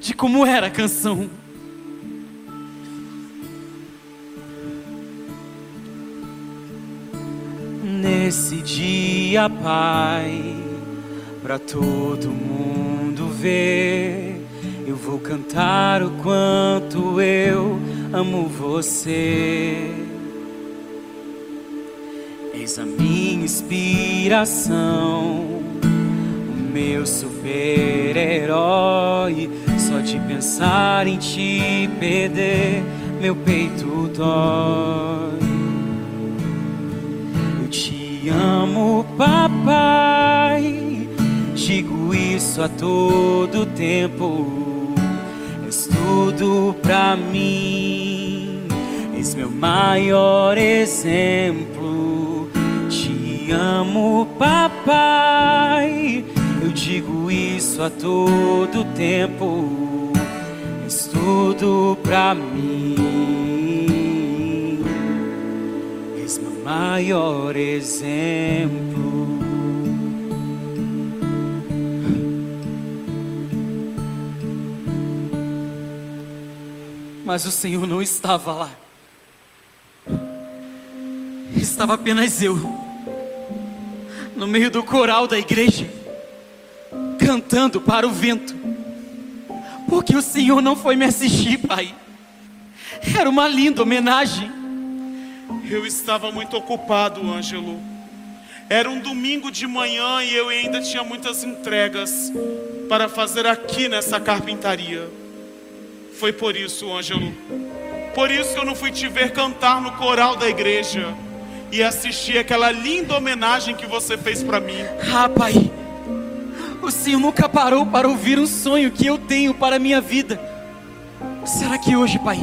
de como era a canção. Nesse dia, Pai, para todo mundo ver, eu vou cantar o quanto eu amo você. Eis a minha inspiração, o meu super-herói. Só de pensar em te perder, meu peito dói. Eu te amo, papai. Digo isso a todo tempo. És tudo pra mim. És meu maior exemplo. Te amo, papai. Digo isso a todo tempo. És tudo pra mim. És meu maior exemplo. Mas o Senhor não estava lá. Estava apenas eu, no meio do coral da igreja, cantando para o vento, porque o Senhor não foi me assistir, Pai. Era uma linda homenagem. Eu estava muito ocupado, Ângelo. Era um domingo de manhã e eu ainda tinha muitas entregas para fazer aqui nessa carpintaria. Foi por isso, Ângelo. Por isso que eu não fui te ver cantar no coral da igreja e assistir aquela linda homenagem que você fez para mim. Ah, Pai, o Senhor nunca parou para ouvir um sonho que eu tenho para a minha vida. Será que hoje, Pai?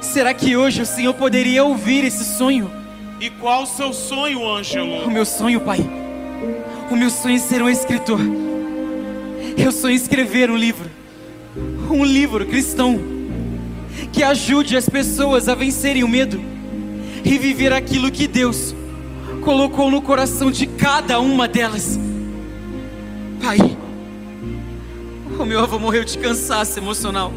Será que hoje o Senhor poderia ouvir esse sonho? E qual o seu sonho, Ângelo? O meu sonho, Pai. O meu sonho é ser um escritor. Eu sonho escrever um livro. Um livro cristão que ajude as pessoas a vencerem o medo e viver aquilo que Deus colocou no coração de cada uma delas. Pai, o meu avô morreu de cansaço emocional.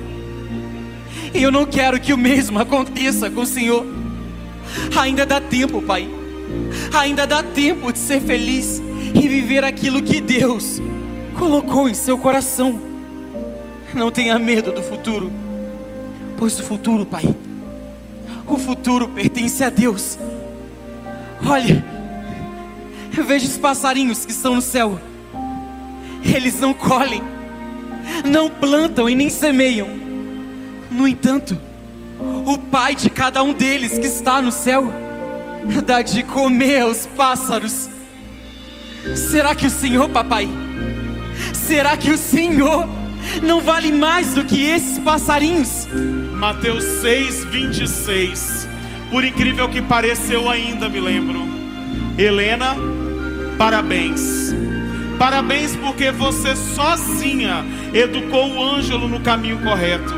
E eu não quero que o mesmo aconteça com o Senhor. Ainda dá tempo, Pai. Ainda dá tempo de ser feliz e viver aquilo que Deus colocou em seu coração. Não tenha medo do futuro, pois o futuro, Pai, o futuro pertence a Deus. Olha, eu vejo os passarinhos que estão no céu, eles não colhem, não plantam e nem semeiam. No entanto, o Pai de cada um deles que está no céu dá de comer aos pássaros. Será que o Senhor, papai? Será que o Senhor não vale mais do que esses passarinhos? Mateus 6, 26. Por incrível que pareça, eu ainda me lembro. Helena, parabéns. Parabéns porque você sozinha educou o Ângelo no caminho correto.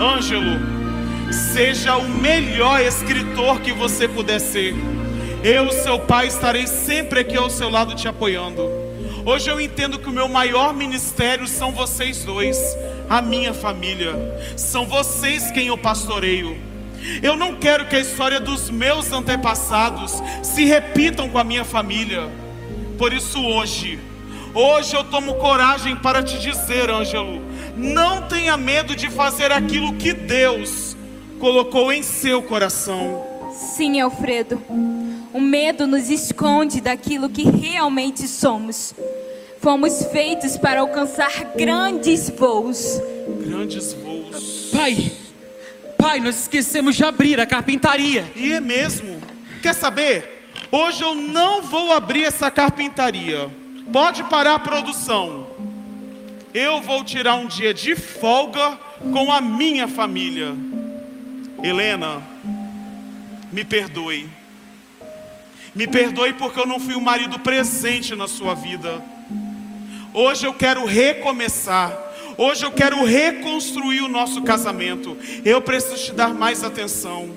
Ângelo, seja o melhor escritor que você puder ser. Eu, seu pai, estarei sempre aqui ao seu lado te apoiando. Hoje eu entendo que o meu maior ministério são vocês dois, a minha família. São vocês quem eu pastoreio. Eu não quero que a história dos meus antepassados se repitam com a minha família. Por isso hoje, hoje eu tomo coragem para te dizer, Ângelo, não tenha medo de fazer aquilo que Deus colocou em seu coração. Sim, Alfredo. O medo nos esconde daquilo que realmente somos. Fomos feitos para alcançar grandes voos. Grandes voos. Pai, pai, nós esquecemos de abrir a carpintaria. E é mesmo. Quer saber? Hoje eu não vou abrir essa carpintaria. Pode parar a produção. Eu vou tirar um dia de folga com a minha família. Helena, me perdoe. Me perdoe porque eu não fui um marido presente na sua vida. Hoje eu quero recomeçar. Hoje eu quero reconstruir o nosso casamento. Eu preciso te dar mais atenção.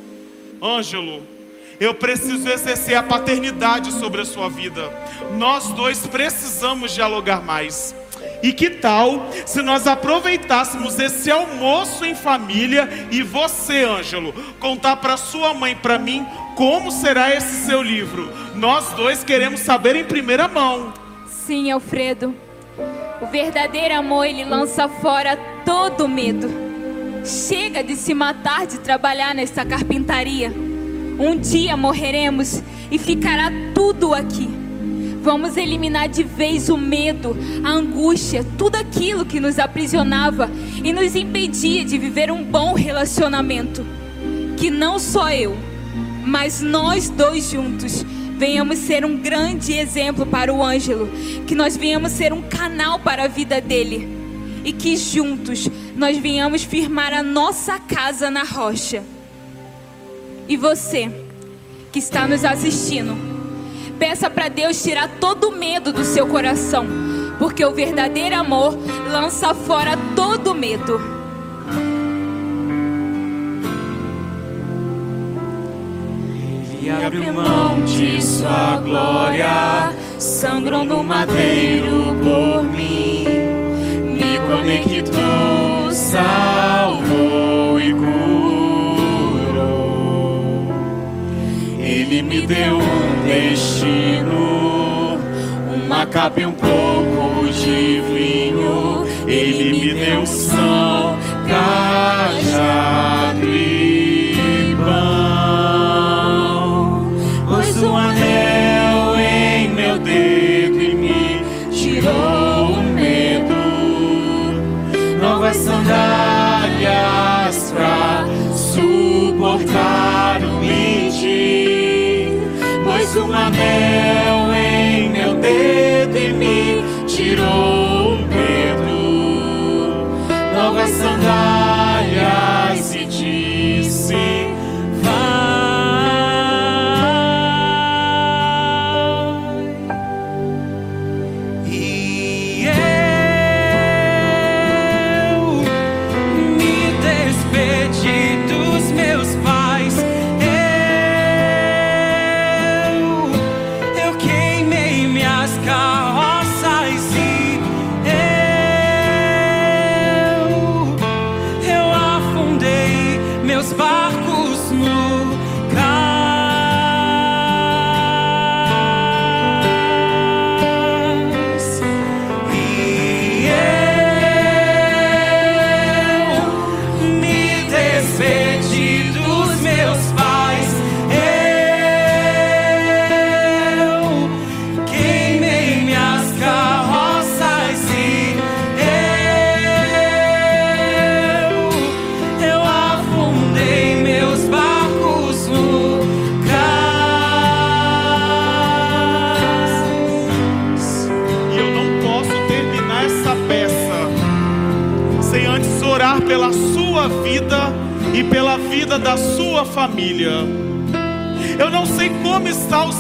Ângelo, eu preciso exercer a paternidade sobre a sua vida. Nós dois precisamos dialogar mais. E que tal se nós aproveitássemos esse almoço em família e você, Ângelo, contar para sua mãe, para mim, como será esse seu livro? Nós dois queremos saber em primeira mão. Sim, Alfredo. O verdadeiro amor, ele lança fora todo medo. Chega de se matar de trabalhar nesta carpintaria. Um dia morreremos e ficará tudo aqui. Vamos eliminar de vez o medo, a angústia, tudo aquilo que nos aprisionava e nos impedia de viver um bom relacionamento. Que não só eu, mas nós dois juntos venhamos ser um grande exemplo para o Ângelo, que nós venhamos ser um canal para a vida dele e que juntos nós venhamos firmar a nossa casa na rocha. E você que está nos assistindo, peça para Deus tirar todo o medo do seu coração, porque o verdadeiro amor lança fora todo medo. E abriu mão de sua glória, sangrou no madeiro por mim, me conectou, salvou e curou. Ele me deu um destino, uma capa e um pouco de vinho. Ele me deu são, cajado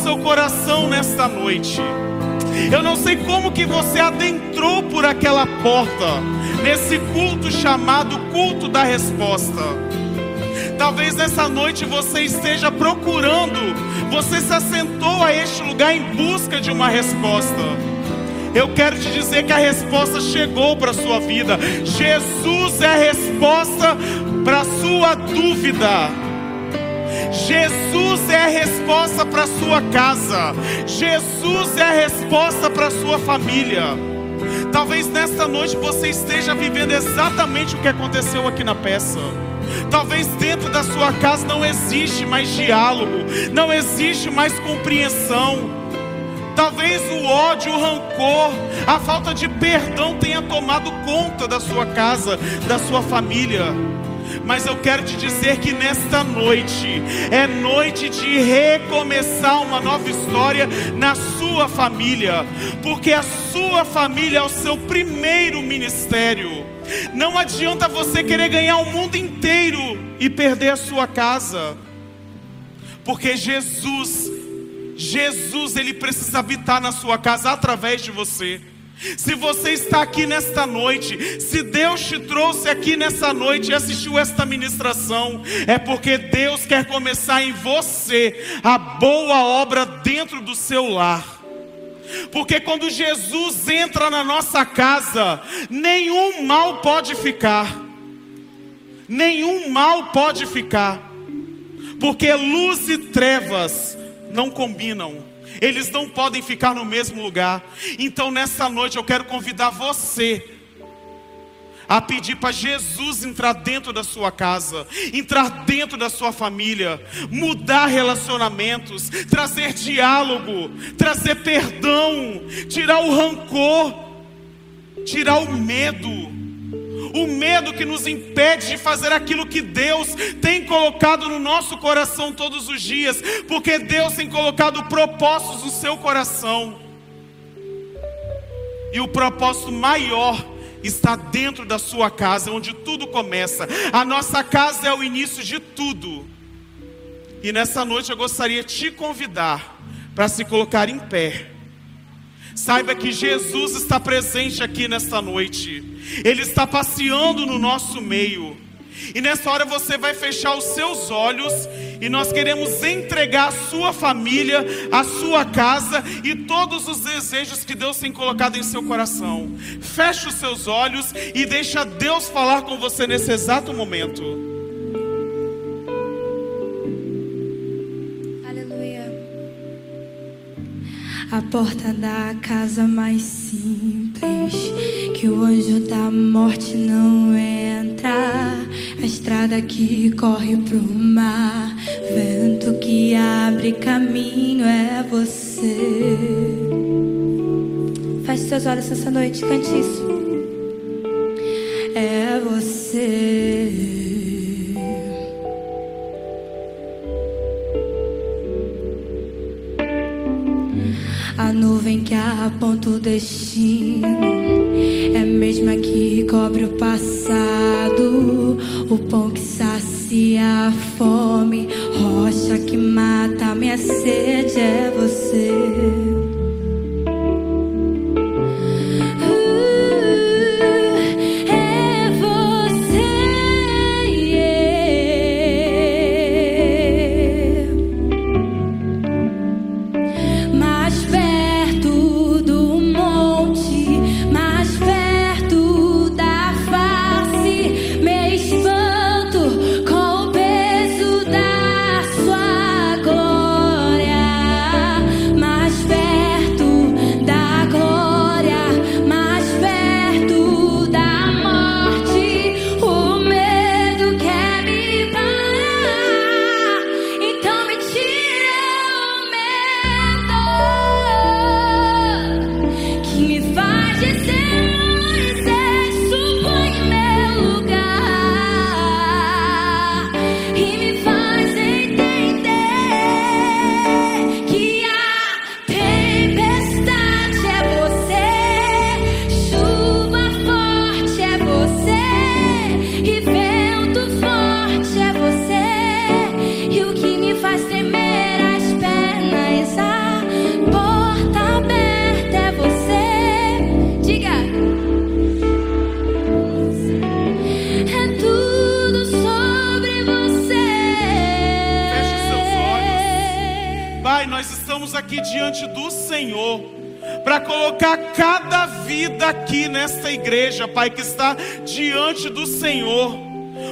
seu coração nesta noite. Eu não sei como que você adentrou por aquela porta, nesse culto chamado culto da resposta. Talvez nessa noite você esteja procurando, você se assentou a este lugar em busca de uma resposta. Eu quero te dizer que a resposta chegou para a sua vida. Jesus é a resposta para a sua dúvida. Jesus é a resposta para sua casa. Jesus é a resposta para sua família. Talvez nesta noite você esteja vivendo exatamente o que aconteceu aqui na peça. Talvez dentro da sua casa não existe mais diálogo, não existe mais compreensão. Talvez o ódio, o rancor, a falta de perdão tenha tomado conta da sua casa, da sua família. Mas eu quero te dizer que nesta noite é noite de recomeçar uma nova história na sua família, porque a sua família é o seu primeiro ministério. Não adianta você querer ganhar o mundo inteiro e perder a sua casa. Porque Jesus, Jesus, ele precisa habitar na sua casa através de você. Se você está aqui nesta noite, se Deus te trouxe aqui nessa noite e assistiu esta ministração, é porque Deus quer começar em você a boa obra dentro do seu lar. Porque quando Jesus entra na nossa casa, nenhum mal pode ficar. Nenhum mal pode ficar. Porque luz e trevas não combinam. Eles não podem ficar no mesmo lugar. Então nessa noite eu quero convidar você a pedir para Jesus entrar dentro da sua casa, entrar dentro da sua família, mudar relacionamentos, trazer diálogo, trazer perdão, tirar o rancor, tirar o medo. O medo que nos impede de fazer aquilo que Deus tem colocado no nosso coração todos os dias, porque Deus tem colocado propósitos no seu coração. E o propósito maior está dentro da sua casa, onde tudo começa. A nossa casa é o início de tudo. E nessa noite eu gostaria de te convidar para se colocar em pé. Saiba que Jesus está presente aqui nesta noite. Ele está passeando no nosso meio. E nessa hora você vai fechar os seus olhos e nós queremos entregar a sua família, a sua casa e todos os desejos que Deus tem colocado em seu coração. Feche os seus olhos e deixa Deus falar com você nesse exato momento. A porta da casa mais simples que o anjo da morte não entra. A estrada que corre pro mar, vento que abre caminho é você. Feche seus olhos essa noite, cante isso. É você. Nuvem que aponta o destino é a mesma que cobre o passado. O pão que sacia a fome, rocha que mata a minha sede é você. Diante do Senhor para colocar cada vida aqui nesta igreja, Pai, que está diante do Senhor.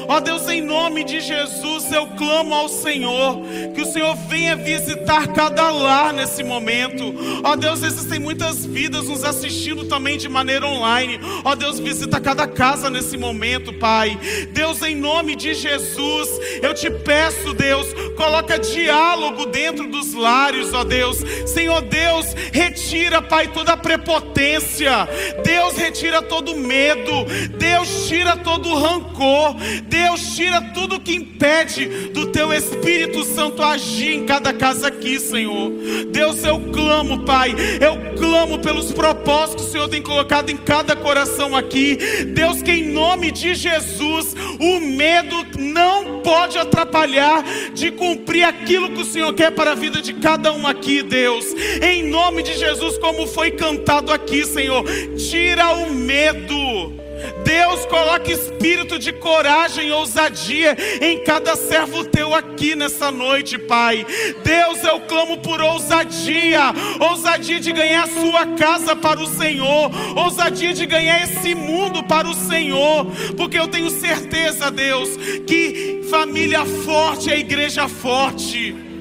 Ó Deus, em nome de Jesus, eu clamo ao Senhor, que o Senhor venha visitar cada lar nesse momento. Ó Deus, existem muitas vidas nos assistindo também de maneira online. Ó Deus, visita cada casa nesse momento, Pai. Deus, em nome de Jesus, eu te peço, Deus, coloca diálogo dentro dos lares, ó Deus. Senhor Deus, retira, Pai, toda a prepotência. Deus, retira todo medo. Deus, tira todo rancor. Deus, tira tudo que impede do teu Espírito Santo agir em cada casa aqui, Senhor. Deus, eu clamo, Pai, eu clamo pelos propósitos que o Senhor tem colocado em cada coração aqui. Deus, que em nome de Jesus, o medo não pode atrapalhar de cumprir aquilo que o Senhor quer para a vida de cada um aqui, Deus. Em nome de Jesus, como foi cantado aqui, Senhor, tira o medo. Deus coloca espírito de coragem e ousadia em cada servo teu aqui nessa noite, Pai. Deus, eu clamo por ousadia, ousadia de ganhar sua casa para o Senhor, ousadia de ganhar esse mundo para o Senhor, porque eu tenho certeza, Deus, que família forte é igreja forte.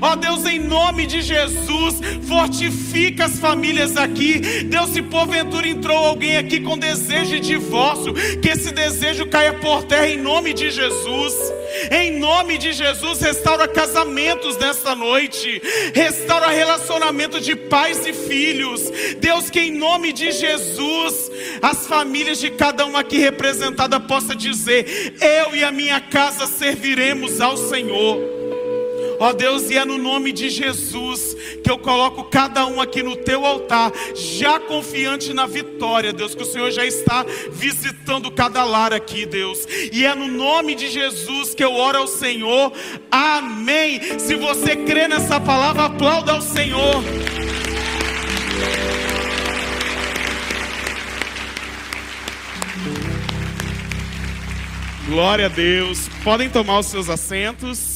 Ó Deus, em nome de Jesus, fortifica as famílias aqui. Deus, se porventura entrou alguém aqui com desejo de divórcio, que esse desejo caia por terra em nome de Jesus. Em nome de Jesus, restaura casamentos nesta noite, restaura relacionamento de pais e filhos. Deus, que em nome de Jesus, as famílias de cada um aqui representada possa dizer: Eu e a minha casa serviremos ao Senhor. Ó Deus, e é no nome de Jesus que eu coloco cada um aqui no teu altar, já confiante na vitória, Deus, que o Senhor já está visitando cada lar aqui, Deus. E é no nome de Jesus que eu oro ao Senhor. Amém. Se você crê nessa palavra, aplauda ao Senhor. Glória a Deus. Podem tomar os seus assentos.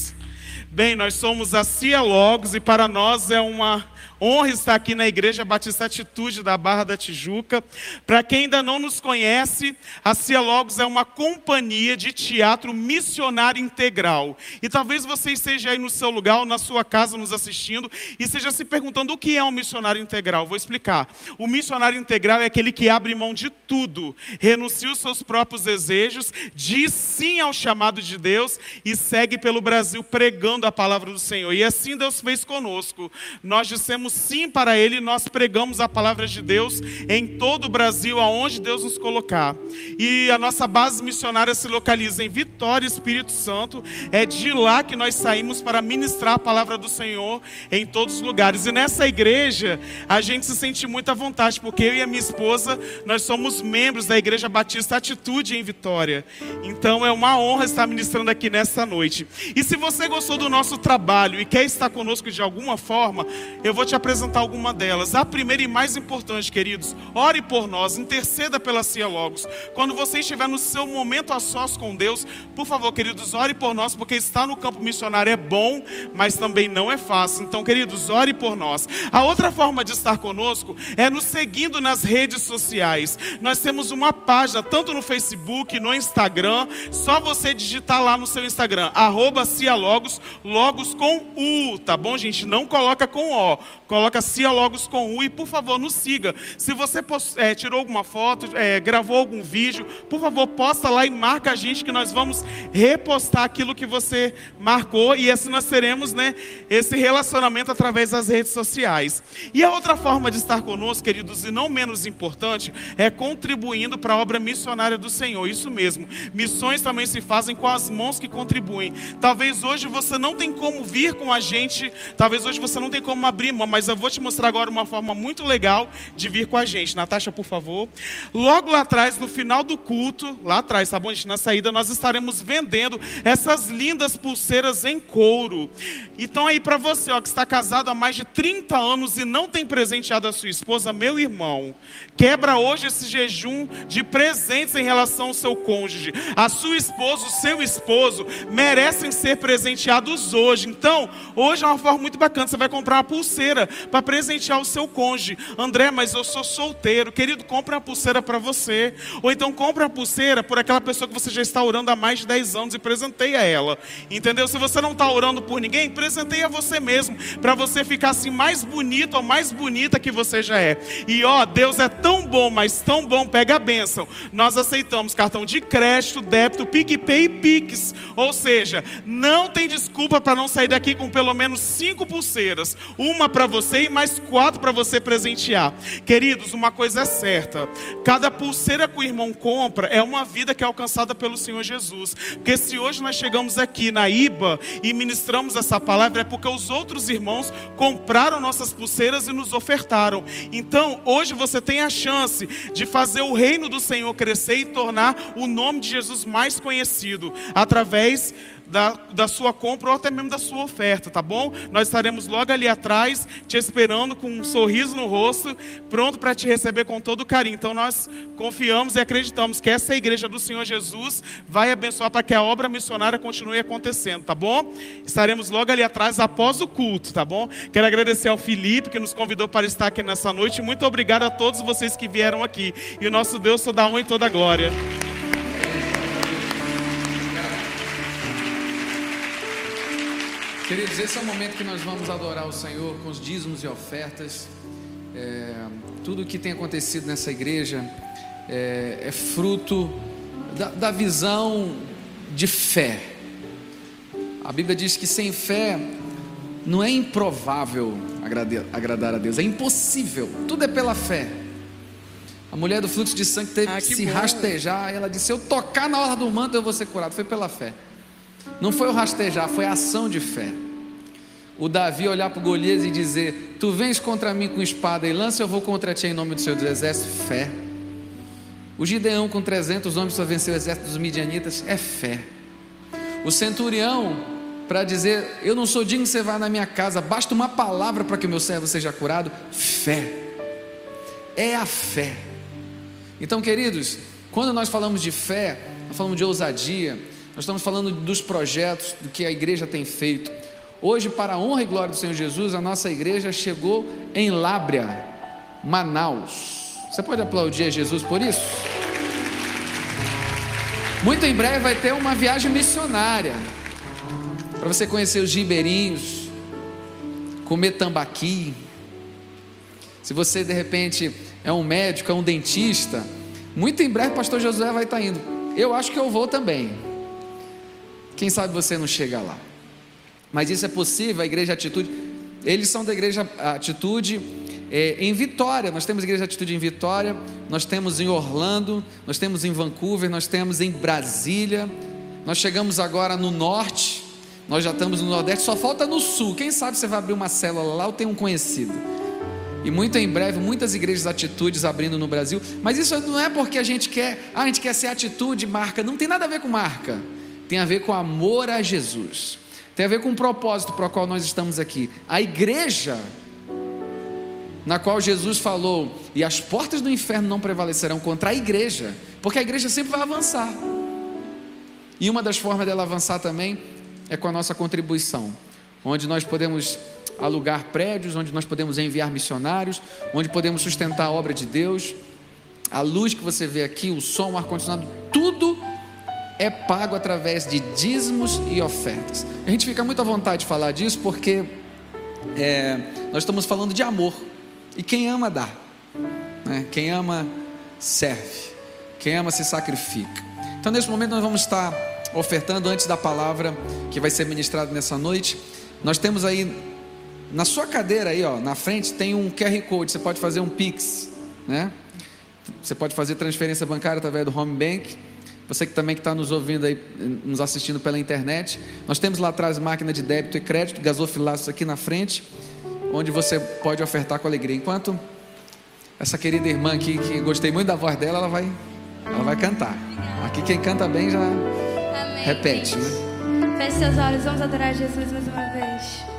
Bem, nós somos a Cia Logos e para nós é uma honra estar aqui na Igreja Batista Atitude da Barra da Tijuca. Para quem ainda não nos conhece, a Cia Logos é uma companhia de teatro missionário integral. E talvez você esteja aí no seu lugar ou na sua casa nos assistindo e esteja se perguntando o que é um missionário integral. Vou explicar. O missionário integral é aquele que abre mão de tudo, renuncia os seus próprios desejos, diz sim ao chamado de Deus e segue pelo Brasil pregando a palavra do Senhor. E assim Deus fez conosco. Nós dissemos sim para Ele, nós pregamos a palavra de Deus em todo o Brasil, aonde Deus nos colocar. E a nossa base missionária se localiza em Vitória, Espírito Santo. É de lá que nós saímos para ministrar a palavra do Senhor em todos os lugares. E nessa igreja, a gente se sente muito à vontade, porque eu e a minha esposa, nós somos membros da Igreja Batista Atitude em Vitória. Então é uma honra estar ministrando aqui nessa noite. E se você gostou do nosso trabalho e quer estar conosco de alguma forma, eu vou te te apresentar alguma delas. A primeira e mais importante, queridos, ore por nós, interceda pela Cia Logos. Quando você estiver no seu momento a sós com Deus, por favor, queridos, ore por nós, porque estar no campo missionário é bom, mas também não é fácil. Então, queridos, ore por nós. A outra forma de estar conosco é nos seguindo nas redes sociais. Nós temos uma página, tanto no Facebook, no Instagram, só você digitar lá no seu Instagram, arroba Cia Logos, Logos com U, tá bom, gente? Não coloca com O Coloca Cia Logos com U e por favor nos siga. Se você é, tirou alguma foto, é, gravou algum vídeo, por favor posta lá e marca a gente que nós vamos repostar aquilo que você marcou e assim nós teremos né, esse relacionamento através das redes sociais. E a outra forma de estar conosco, queridos, e não menos importante, é contribuindo para a obra missionária do Senhor. Isso mesmo. Missões também se fazem com as mãos que contribuem. Talvez hoje você não tem como vir com a gente, talvez hoje você não tem como abrir mão, mas eu vou te mostrar agora uma forma muito legal de vir com a gente. Natasha, por favor. Logo lá atrás, no final do culto, lá atrás, tá bom, gente? Na saída, nós estaremos vendendo essas lindas pulseiras em couro. Então, aí, para você, ó, que está casado há mais de 30 anos e não tem presenteado a sua esposa, meu irmão, quebra hoje esse jejum de presentes em relação ao seu cônjuge. A sua esposa, o seu esposo, merecem ser presenteados hoje. Então, hoje é uma forma muito bacana. Você vai comprar uma pulseira para presentear o seu cônjuge. André, mas eu sou solteiro. Querido, compre uma pulseira para você. Ou então compre uma pulseira por aquela pessoa que você já está orando há mais de 10 anos e presenteia ela. Entendeu? Se você não está orando por ninguém, presenteia você mesmo. Para você ficar assim mais bonito ou mais bonita que você já é. E ó, Deus é tão bom, mas tão bom. Pega a bênção. Nós aceitamos cartão de crédito, débito, PicPay e Pix. Ou seja, não tem desculpa para não sair daqui com pelo menos cinco pulseiras. Uma para você e mais quatro para você presentear. Queridos, uma coisa é certa: cada pulseira que o irmão compra é uma vida que é alcançada pelo Senhor Jesus. Porque se hoje nós chegamos aqui na IBA e ministramos essa palavra, é porque os outros irmãos compraram nossas pulseiras e nos ofertaram. Então, hoje você tem a chance de fazer o reino do Senhor crescer e tornar o nome de Jesus mais conhecido através da, da sua compra ou até mesmo da sua oferta, tá bom? Nós estaremos logo ali atrás, te esperando com um sorriso no rosto, pronto para te receber com todo carinho. Então nós confiamos e acreditamos que essa igreja do Senhor Jesus vai abençoar para que a obra missionária continue acontecendo, tá bom? Estaremos logo ali atrás após o culto, tá bom? Quero agradecer ao Felipe que nos convidou para estar aqui nessa noite. Muito obrigado a todos vocês que vieram aqui. E o nosso Deus toda honra e toda glória. Queridos, esse é o momento que nós vamos adorar o Senhor com os dízimos e ofertas. É, tudo o que tem acontecido nessa igreja é, é fruto da, da, visão de fé. A Bíblia diz que sem fé não é improvável agradar, agradar a Deus, é impossível. Tudo é pela fé. A mulher do fluxo de sangue teve ah, que, que se bom. rastejar. Ela disse: Se eu tocar na hora do manto, eu vou ser curado. Foi pela fé. Não foi o rastejar, foi a ação de fé. O Davi olhar para o Golias e dizer: Tu vens contra mim com espada e lança, eu vou contra ti em nome do seu exército. Fé. O Gideão com 300 homens para vencer o exército dos midianitas é fé. O centurião para dizer: Eu não sou digno que você vá na minha casa, basta uma palavra para que o meu servo seja curado. Fé. É a fé. Então, queridos, quando nós falamos de fé, nós falamos de ousadia, nós estamos falando dos projetos, do que a igreja tem feito. Hoje, para a honra e glória do Senhor Jesus, a nossa igreja chegou em Lábrea, Manaus. Você pode aplaudir a Jesus por isso? Muito em breve vai ter uma viagem missionária para você conhecer os ribeirinhos, comer tambaqui. Se você de repente é um médico, é um dentista, muito em breve o pastor Josué vai estar indo. Eu acho que eu vou também. Quem sabe você não chega lá. Mas isso é possível, a igreja Atitude. Eles são da igreja Atitude é, em Vitória. Nós temos igreja Atitude em Vitória, nós temos em Orlando, nós temos em Vancouver, nós temos em Brasília. Nós chegamos agora no norte, nós já estamos no nordeste, só falta no sul. Quem sabe você vai abrir uma célula lá ou tem um conhecido. E muito em breve, muitas igrejas atitudes abrindo no Brasil. Mas isso não é porque a gente quer, ah, a gente quer ser atitude, marca. Não tem nada a ver com marca tem a ver com amor a Jesus, tem a ver com o propósito para o qual nós estamos aqui. A igreja, na qual Jesus falou, e as portas do inferno não prevalecerão contra a igreja, porque a igreja sempre vai avançar. E uma das formas dela avançar também é com a nossa contribuição, onde nós podemos alugar prédios, onde nós podemos enviar missionários, onde podemos sustentar a obra de Deus. A luz que você vê aqui, o som, o ar-condicionado, tudo é pago através de dízimos e ofertas. A gente fica muito à vontade de falar disso porque é, nós estamos falando de amor. E quem ama dá, né? quem ama serve, quem ama se sacrifica. Então, nesse momento, nós vamos estar ofertando antes da palavra que vai ser ministrada nessa noite. Nós temos aí na sua cadeira aí, ó, na frente tem um QR Code. Você pode fazer um Pix, né? Você pode fazer transferência bancária através do Home Bank você que também está nos ouvindo aí, nos assistindo pela internet, nós temos lá atrás máquina de débito e crédito, gasofilaço aqui na frente, onde você pode ofertar com alegria. Enquanto essa querida irmã aqui, que gostei muito da voz dela, ela vai, ela vai cantar. Aqui quem canta bem já Amém, repete, né? Feche seus olhos, vamos adorar Jesus mais uma vez.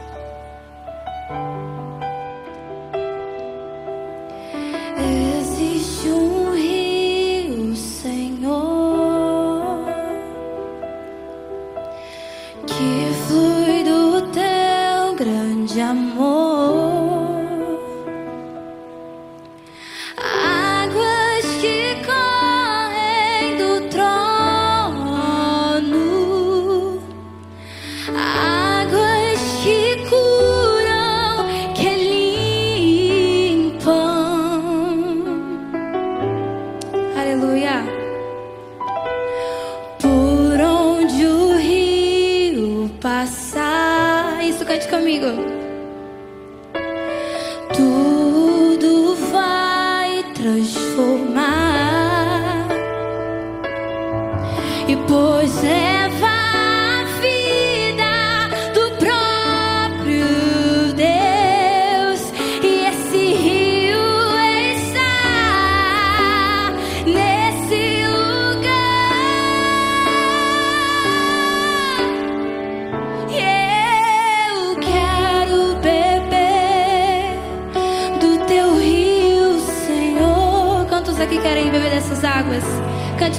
conmigo.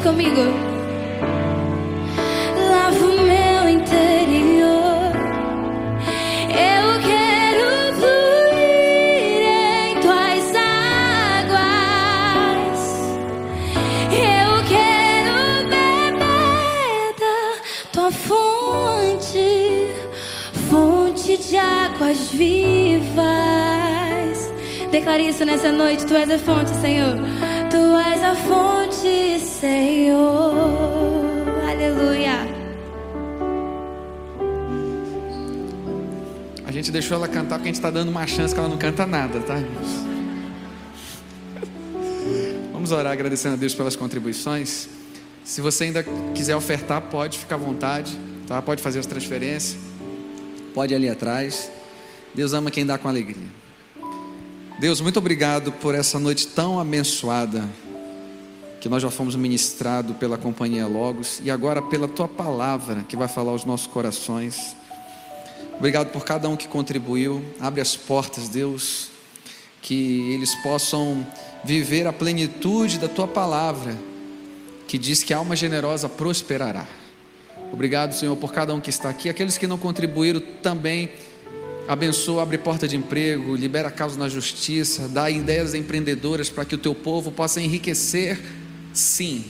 Comigo. Lava o meu interior. Eu quero fluir em tuas águas. Eu quero beber da tua fonte, fonte de águas vivas. Declare isso nessa noite. Tu és a fonte, Senhor. Tu és a fonte, Senhor. Deixou ela cantar porque a gente está dando uma chance que ela não canta nada, tá? Vamos orar agradecendo a Deus pelas contribuições. Se você ainda quiser ofertar, pode, ficar à vontade, tá? Pode fazer as transferências. Pode ir ali atrás. Deus ama quem dá com alegria. Deus, muito obrigado por essa noite tão abençoada que nós já fomos ministrados pela companhia Logos e agora pela tua palavra que vai falar aos nossos corações. Obrigado por cada um que contribuiu. Abre as portas, Deus, que eles possam viver a plenitude da tua palavra, que diz que a alma generosa prosperará. Obrigado, Senhor, por cada um que está aqui. Aqueles que não contribuíram também, abençoa, abre porta de emprego, libera causa na justiça, dá ideias empreendedoras para que o teu povo possa enriquecer, sim,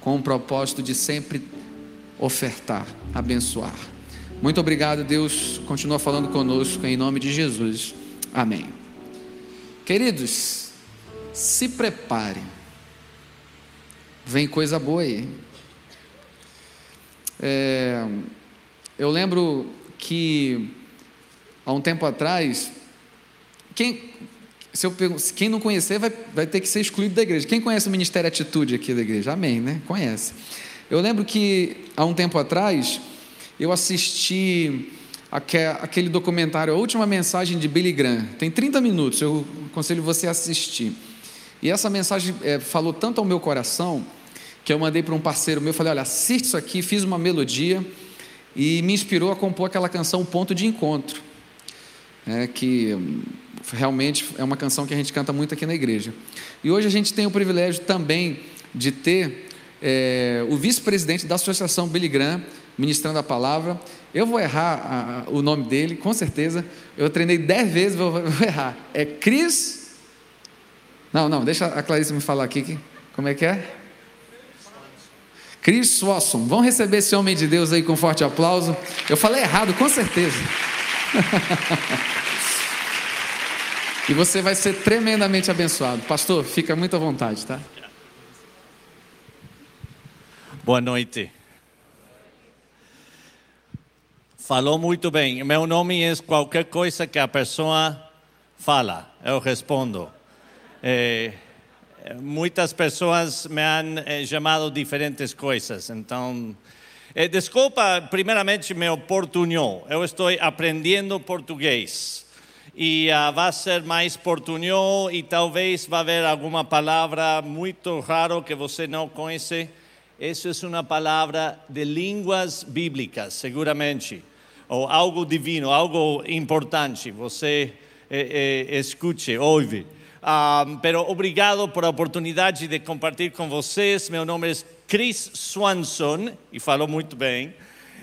com o propósito de sempre ofertar, abençoar. Muito obrigado, Deus. Continua falando conosco em nome de Jesus. Amém. Queridos, se preparem. Vem coisa boa aí. É, eu lembro que há um tempo atrás, quem, se eu pergun- quem não conhecer vai, vai ter que ser excluído da igreja. Quem conhece o Ministério Atitude aqui da igreja? Amém, né? Conhece. Eu lembro que há um tempo atrás eu assisti aque- aquele documentário, a última mensagem de Billy Graham. Tem 30 minutos, eu aconselho você a assistir. E essa mensagem eh, falou tanto ao meu coração que eu mandei para um parceiro meu, falei, olha, assiste isso aqui, fiz uma melodia e me inspirou a compor aquela canção Ponto de Encontro, né, que hum, realmente é uma canção que a gente canta muito aqui na igreja. E hoje a gente tem o privilégio também de ter eh, o vice-presidente da Associação Billy Graham ministrando a palavra. Eu vou errar a- o nome dele, com certeza. Eu treinei dez vezes, vou, vou errar. É Cris. Não, não, deixa a Clarice me falar aqui. que- Como é que é? Chris Swasson. Vão receber esse homem de Deus aí com um forte aplauso. Eu falei errado, com certeza. <laughs> e você vai ser tremendamente abençoado. Pastor, fica muito à vontade, tá? Boa noite. Falou muito bem. Meu nome é qualquer coisa que a pessoa fala, eu respondo. Eh, muitas pessoas me han eh, chamado diferentes coisas, então. eh, desculpa, primeiramente, meu portunhol. Eu estou aprendendo português. E ah, vai ser mais portunhol e talvez vai haver alguma palavra muito rara que você não conhece. Isso é uma palavra de línguas bíblicas, seguramente. Ou algo divino, algo importante. Você eh, eh, escute, ouve. Ah, pero obrigado por a oportunidade de compartilhar com vocês. Meu nome é Chris Swanson, e falou muito bem.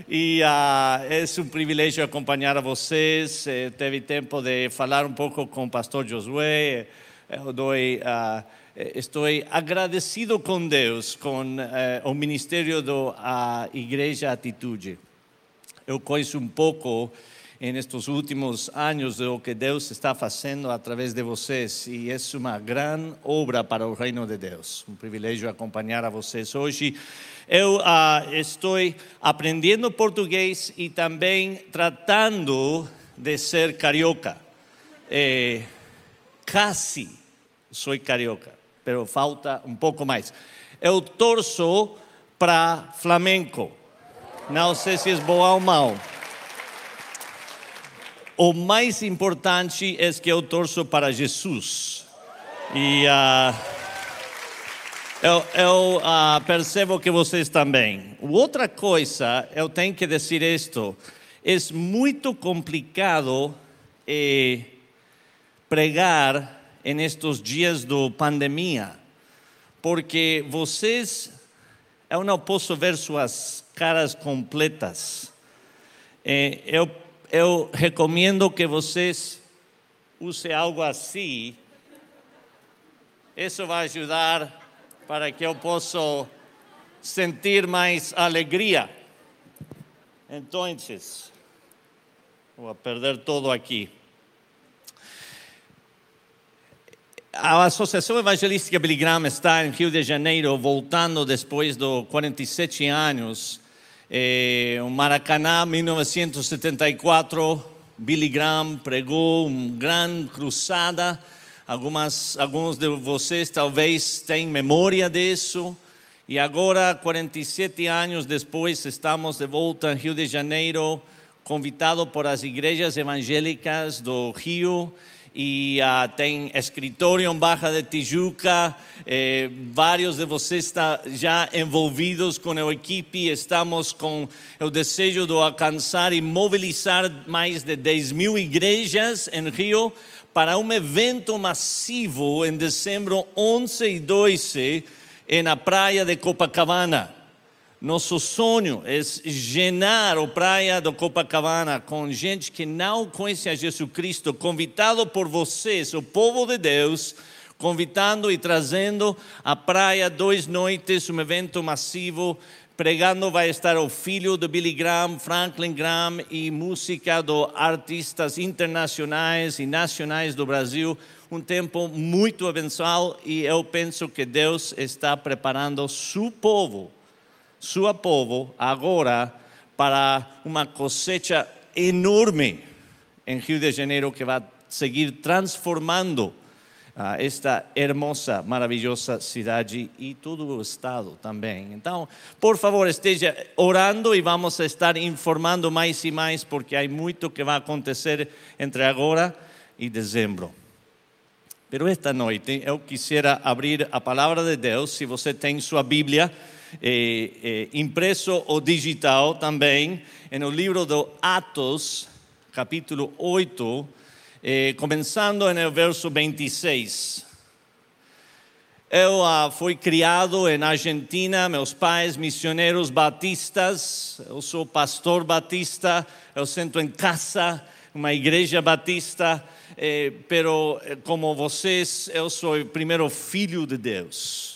E ah, é um privilégio acompanhar a vocês. Eh, teve tempo de falar um pouco com o pastor Josué. Eu dou, ah, eh, estou agradecido com Deus, com eh, o ministério da Igreja Atitude. Eu conheço um pouco nestes últimos anos do que Deus está fazendo através de vocês e é uma grande obra para o reino de Deus. Um privilégio acompanhar a vocês hoje. Eu ah, estou aprendendo português e também tratando de ser carioca. Eh, casi sou carioca, pero falta um pouco mais. Eu torço para Flamengo. Não sei se é bom ou mal. O mais importante é que eu torço para Jesus. E uh, eu, eu uh, percebo que vocês também. Outra coisa, eu tenho que dizer isto: é muito complicado eh, pregar em estes dias de pandemia, porque vocês, eu não posso ver suas caras completas. Eh, eu eu recomendo que vocês usem algo assim. Isso vai ajudar para que eu possa sentir mais alegria. Então, vou perder todo aqui. A Associação Evangelística Billy Graham está em Rio de Janeiro, voltando depois de 47 anos eh, Maracanã, 1974, Billy Graham pregou uma grande cruzada. Algumas, alguns de vocês talvez tenham memória disso. E agora, 47 anos depois, estamos de volta em Rio de Janeiro, convidado por as igrejas evangélicas do Rio e uh, tem escritório em Barra de Tijuca. Eh, vários de vocês estão já envolvidos com a equipe. Estamos com o desejo de alcançar e mobilizar mais de 10 mil igrejas em Rio para um evento massivo em dezembro 11 e 12 na praia de Copacabana. Nosso sonho é llenar a praia do Copacabana com gente que não conhece a Jesus Cristo, convidado por vocês, o povo de Deus, convidando e trazendo a praia dois noites, um evento massivo. Pregando vai estar o filho de Billy Graham, Franklin Graham, e música de artistas internacionais e nacionais do Brasil. Um tempo muito abençoado e eu penso que Deus está preparando seu povo seu povo agora para uma cosecha enorme em Rio de Janeiro que vai seguir transformando uh, esta hermosa, maravilhosa cidade e todo o estado também. Então, por favor, esteja orando e vamos estar informando mais e mais porque há muito que vai acontecer entre agora e dezembro. Pero esta noite eu quisiera abrir a palavra de Deus, se você tem sua Bíblia, eh, eh, impreso o digital também, no livro de Atos, capítulo 8, eh, começando no verso 26. Eu ah, fui criado na Argentina, meus pais missioneiros batistas, eu sou pastor batista, eu sento em casa, uma igreja batista, eh, pero como vocês, eu sou o primeiro filho de Deus.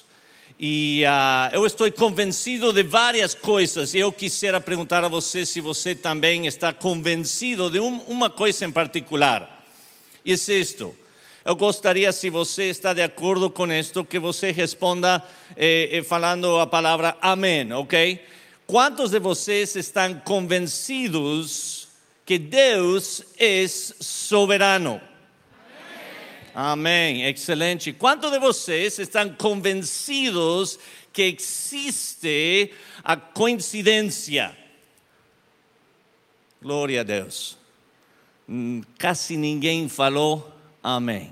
E uh, eu estou convencido de várias coisas. Eu quisiera perguntar a você se você também está convencido de um, uma coisa em particular. E é isto. Eu gostaria, se você está de acordo com isto, que você responda eh, eh, falando a palavra amém, ok? Quantos de vocês estão convencidos que Deus é soberano? Amém, excelente. Quantos de vocês estão convencidos que existe a coincidência? Glória a Deus. Hum, quase ninguém falou amém.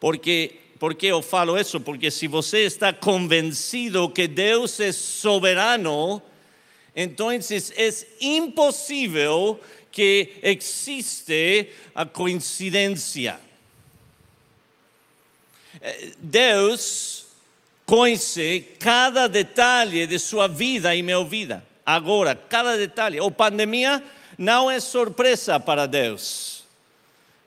Porque, porque eu falo isso? Porque se você está convencido que Deus é soberano, então é impossível que existe a coincidência. Deus conhece cada detalhe de sua vida e minha vida. Agora, cada detalhe. A pandemia não é surpresa para Deus.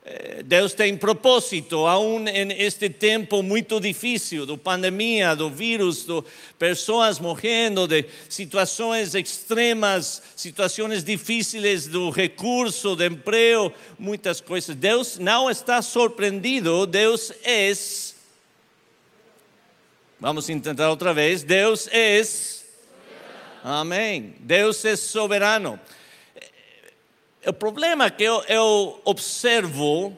Eh, Deus tem propósito, aún neste tempo muito difícil, do pandemia, do vírus, de pessoas morrendo, de situações extremas, situações difíceis do recurso, de emprego, muitas coisas. Deus não está surpreendido, Deus é Vamos tentar outra vez. Deus é. Amém. Deus é soberano. o problema que eu, eu observo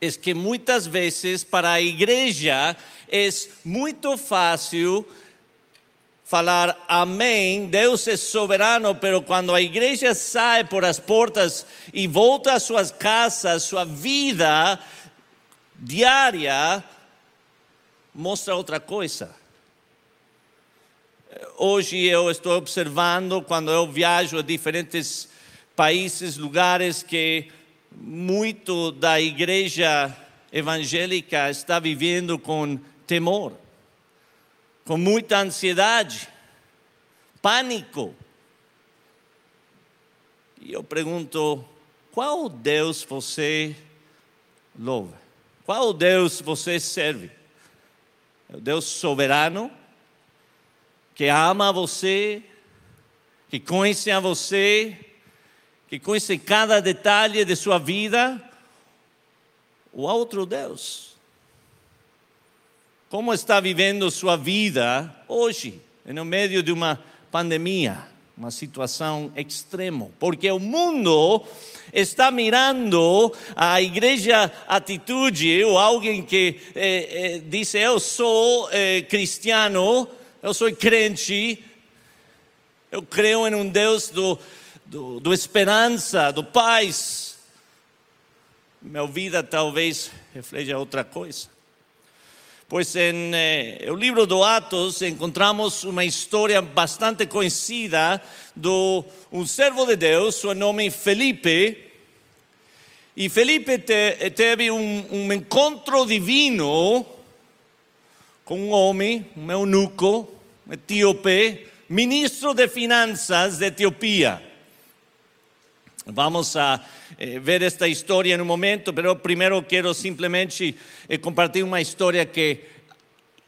é que muitas vezes para a igreja é muito fácil falar amém, Deus é soberano, pero quando a igreja sai por as portas e volta às suas casas, sua vida diária mostra outra coisa. Hoje eu estou observando, quando eu viajo a diferentes países, lugares, que muito da igreja evangélica está vivendo com temor, com muita ansiedade, pânico. E eu pergunto: qual Deus você louva? Qual Deus você serve? O Deus soberano, que ama você, que conhece a você, que conhece cada detalhe de sua vida, ou outro Deus? Como está vivendo sua vida hoje, no meio de uma pandemia, uma situação extrema? Porque o mundo está mirando a igreja atitude, ou alguém que eh, eh, diz: Eu sou eh, cristiano, eu sou crente, eu creio em um Deus do, do, do esperança, do paz. Minha vida talvez refleja outra coisa. Pois em eh, o livro do Atos encontramos uma história bastante conhecida de um servo de Deus, seu nome Felipe. E Felipe te, teve um, um encontro divino com um homem, um eunuco, etíope, ministro de finanças de Etiopia. Vamos a eh, ver esta história em um momento, mas primeiro quero simplesmente eh, compartilhar uma história que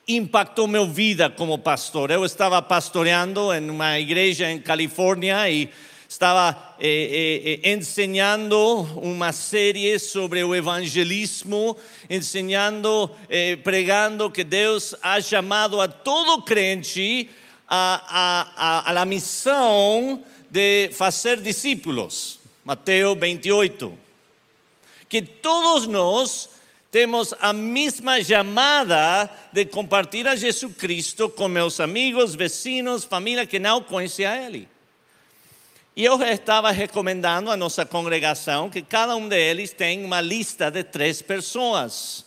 impactou minha vida como pastor. Eu estava pastoreando em uma igreja em Califórnia e estava eh, eh, ensinando uma série sobre o evangelismo, ensinando, eh, pregando que Deus ha chamado a todo crente a, a, a, a missão de fazer discípulos. Mateus 28. Que todos nós temos a mesma chamada de compartilhar Jesus Cristo com meus amigos, vecinos, família que não conhecem a Ele. E eu estava recomendando à nossa congregação que cada um deles tenha uma lista de três pessoas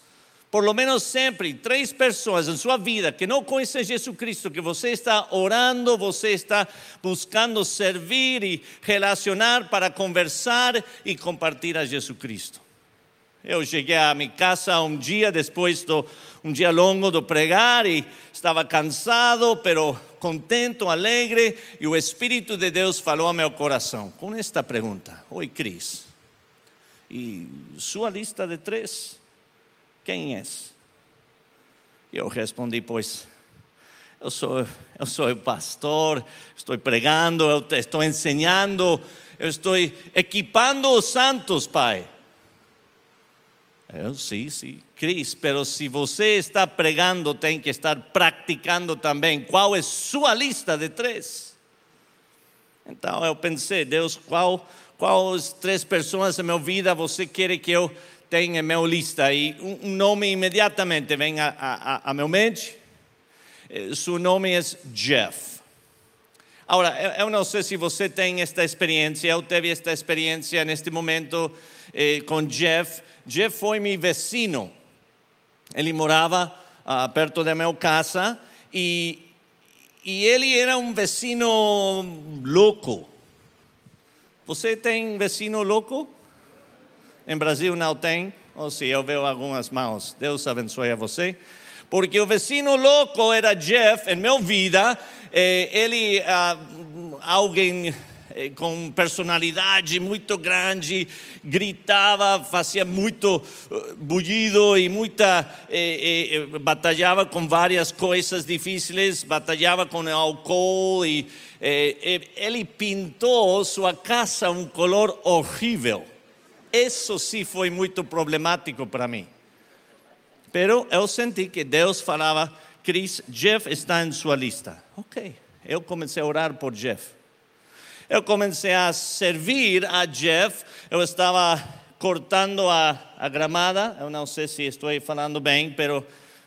por lo menos sempre três pessoas em sua vida que não conhecem Jesus Cristo, que você está orando, você está buscando servir e relacionar para conversar e compartilhar Jesus Cristo. Eu cheguei à minha casa um dia depois de um dia longo de pregar e estava cansado, pero contente, alegre, e o Espírito de Deus falou ao meu coração com esta pergunta: Oi, Cris, e sua lista de três? Quem és? Eu respondi, pois, eu sou, eu sou pastor, estou pregando, eu estou ensinando, eu estou equipando os santos, Pai. Eu, sim, sim, Cris, pero se você está pregando, tem que estar praticando também. Qual é sua lista de três? Então eu pensei, Deus, qual, qual as três pessoas na minha vida você quer que eu tem em minha lista e um nome imediatamente vem a, a, a meu mente. Eh, Seu nome é Jeff. Agora, eu não sei se você tem esta experiência, eu tive esta experiência neste momento eh, com Jeff. Jeff foi meu vecino. Ele morava ah, perto da minha casa e, e ele era um vecino louco. Você tem vecino louco? Em Brasil não tem, ou se eu vejo algumas mãos, Deus abençoe a você. Porque o vecino louco era Jeff, em minha vida, eh, ele, ah, alguém eh, com personalidade muito grande, gritava, fazia muito eh, bullido e muita batalhava com várias coisas difíceis, batalhava com álcool e ele pintou sua casa um color horrível. Isso sim foi muito problemático para mim. Pero eu senti que Deus falava, Chris, Jeff está em sua lista. Ok, eu comecei a orar por Jeff. eu comecei a servir a Jeff. Eu estava cortando a, a gramada. Eu não sei se estou falando bem, pero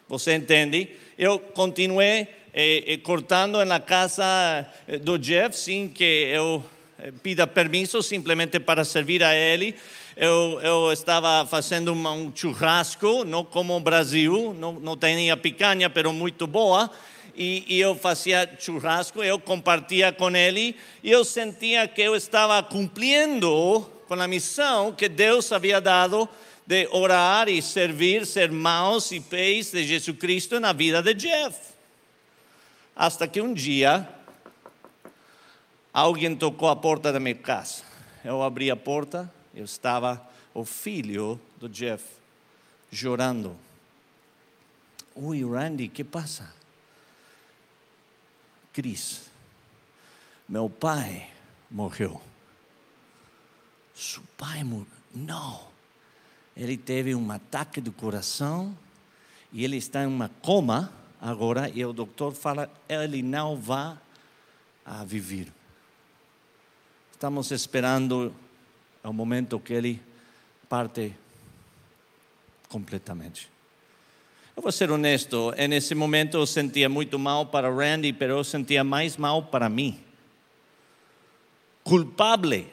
você entende. Eu continuei eh, eh, cortando na casa eh, do Jeff sem que eu eh, pida permisso, simplesmente para servir a ele. Eu, eu estava fazendo um churrasco, não como o Brasil, não, não tinha picanha, pero muito boa. E, e, eu fazia churrasco, eu compartia com ele, e eu sentia que eu estava cumprindo com a missão que Deus havia dado de orar e servir, ser mãos e pés de Jesus Cristo na vida de Jeff. Hasta que um dia, alguém tocou a porta da minha casa. Eu abri a porta, eu estava o filho do Jeff chorando. Oi, Randy, que passa? Cris, meu pai morreu. Seu pai morreu? Não. Ele teve um ataque do coração e ele está em uma coma agora e o doutor fala ele não vai a viver. Estamos esperando o momento que ele parte completamente. Eu vou ser honesto, nesse momento eu sentia muito mal para Randy, mas eu sentia mais mal para mim. Culpable.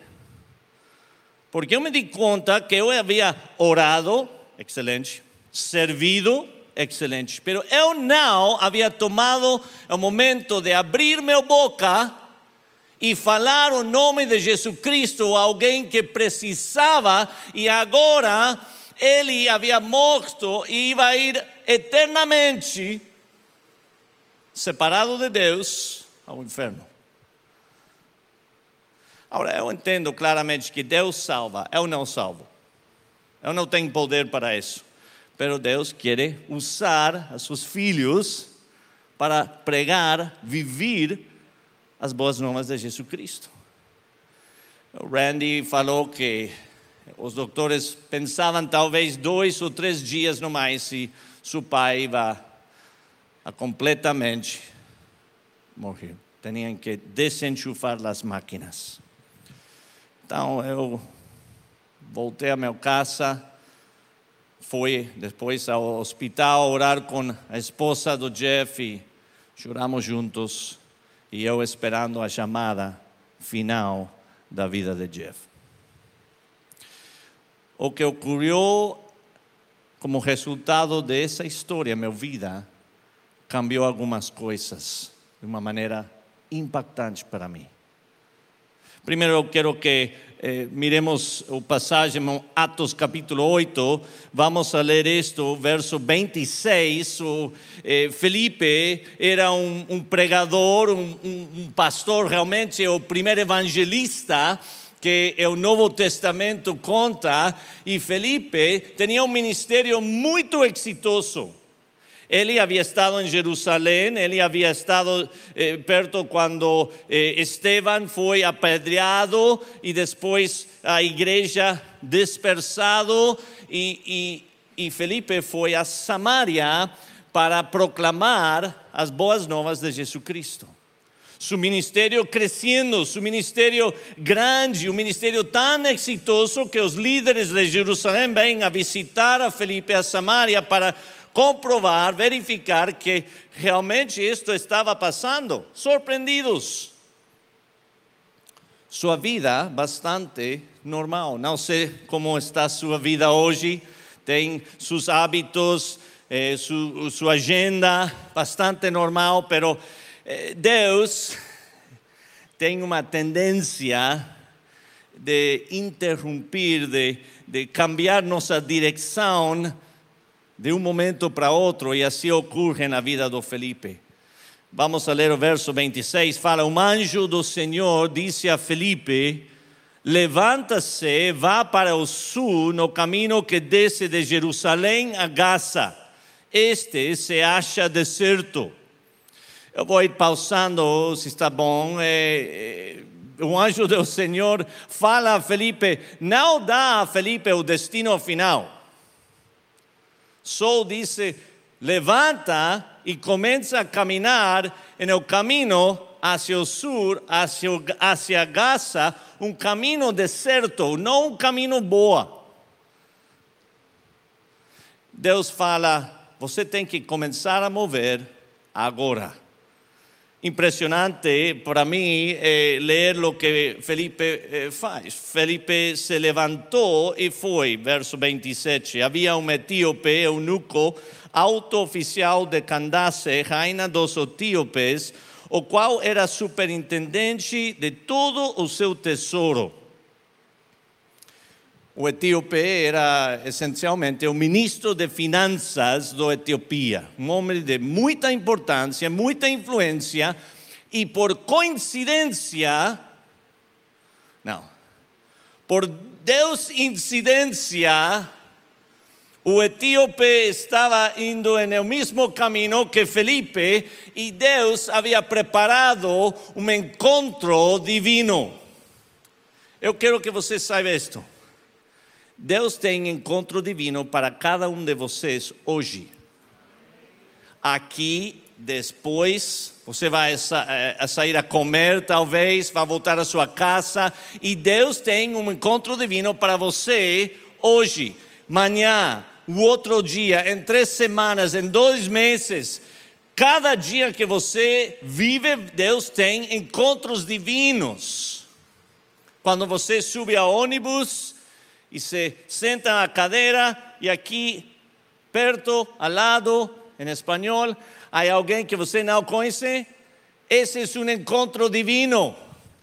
Porque eu me di conta que eu havia orado, excelente, servido, excelente, pero eu não havia tomado o momento de abrir minha boca e falar o nome de Jesus Cristo a alguém que precisava e agora ele havia morto e ia ir eternamente separado de Deus ao inferno. Agora, eu entendo claramente que Deus salva, eu não salvo. Eu não tenho poder para isso. Mas Deus quer usar os seus filhos para pregar, viver as boas novas de Jesus Cristo. O Randy falou que os doutores pensavam talvez dois ou três dias no mais se seu pai a completamente morrer. Tinham que desenchufar as máquinas. Então eu voltei à minha casa, fui depois ao hospital orar com a esposa do Jeff e choramos juntos e eu esperando a chamada final da vida de Jeff. O que ocorreu como resultado dessa história, minha vida cambiou algumas coisas de uma maneira impactante para mim. Primeiro eu quero que eh, miremos o passagem Atos capítulo 8, vamos a ler isto, verso 26. O, eh, Felipe era um, um pregador, um, um, pastor, realmente o primeiro evangelista que o Novo Testamento conta, e Felipe tinha um ministério muito exitoso. Ele havia estado em Jerusalém, ele havia estado eh, perto quando eh, Esteban foi apedreado e depois a igreja dispersado e, e, e Felipe foi a Samaria para proclamar as boas novas de Jesus Cristo. Su ministério crescendo, su ministério grande, um ministério tão exitoso que os líderes de Jerusalém vêm a visitar a Felipe a Samaria para comprovar, verificar que realmente isto estava passando, surpreendidos. Sua vida bastante normal. Não sei como está sua vida hoje, tem seus hábitos, eh, su, sua agenda bastante normal, pero eh, Deus tem uma tendência de interromper, de, de cambiar nossa direção de um momento para outro, e assim ocorre na vida do Felipe. Vamos ler o verso 26, fala, um anjo do Senhor disse a Felipe, levanta-se, vá para o sul, no caminho que desce de Jerusalém a Gaza. Este se acha deserto. Eu vou ir pausando, se está bom. É, é, anjo do Senhor fala a Felipe, não dá a Felipe o destino final Sol disse: levanta e começa a caminhar no caminho hacia el sur, hacia, hacia Gaza, um caminho deserto, não um caminho boa. Deus fala: você tem que começar a mover agora. Impressionante para mim eh, ler o que Felipe eh, faz. Felipe se levantou e foi, verso 27. Havia um etíope, eunuco, alto oficial de Candace, rainha dos etíopes, o qual era superintendente de todo o seu tesouro. O etíope era essencialmente o ministro de finanças da Etiopia, um homem de muita importância, muita influência, e por coincidência, não, por Deus incidência, o etíope estava indo no mesmo caminho que Felipe e Deus havia preparado um encontro divino. Eu quero que você saiba isto. Deus tem encontro divino para cada um de vocês hoje. Aqui, depois, você vai a sair a comer, talvez, vai voltar à sua casa, e Deus tem um encontro divino para você hoje, amanhã, o outro dia, em três semanas, em dois meses. Cada dia que você vive, Deus tem encontros divinos. Quando você sube a ônibus, e se senta na cadeira e aqui perto, ao lado, em espanhol, há alguém que você não conhece. Esse é um encontro divino,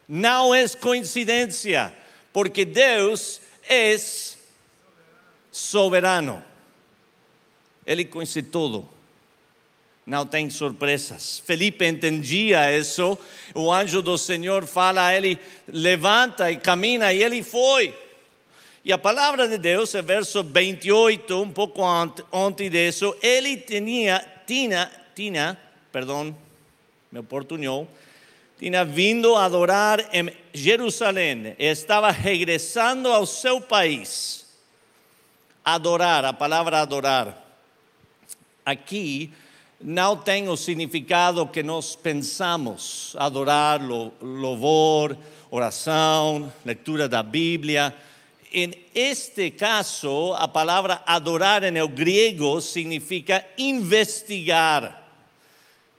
não é coincidência, porque Deus é soberano. Ele conhece tudo. Não tem surpresas. Felipe entendia isso. O anjo do Senhor fala a ele: levanta e camina, e ele foi. E a palavra de Deus, verso 28, um pouco antes disso, ele tinha, tinha, tinha, perdão, me oportunou, tinha vindo adorar em Jerusalém, estava regressando ao seu país. Adorar, a palavra adorar. Aqui não tem o significado que nós pensamos, adorar, louvor, oração, leitura da Bíblia en este caso, a palavra adorar en el griego significa investigar.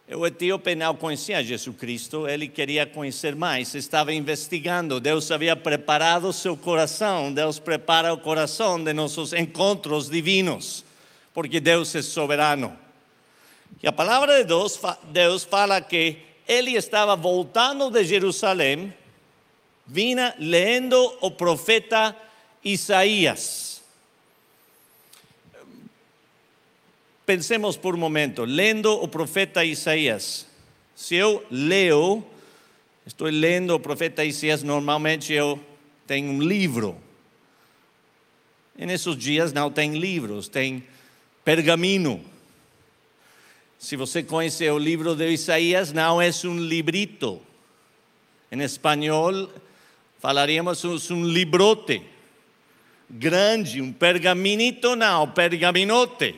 O etíope não conhecia Jesus Cristo, ele queria conhecer mais, estava investigando. Deus havia preparado seu coração, Deus prepara o coração de nossos encontros divinos, porque Deus é soberano. E a palavra de Deus, Deus fala que ele estava voltando de Jerusalém, vinha lendo o profeta Isaías. Pensemos por um momento, lendo o profeta Isaías. Se eu leio, estou lendo o profeta Isaías, normalmente eu tenho um livro. E nesses dias não tem livros, tem pergaminho. Se você conhece o livro de Isaías, não é um librito. Em espanhol, falaríamos um librote grande, um pergaminito não, pergaminote,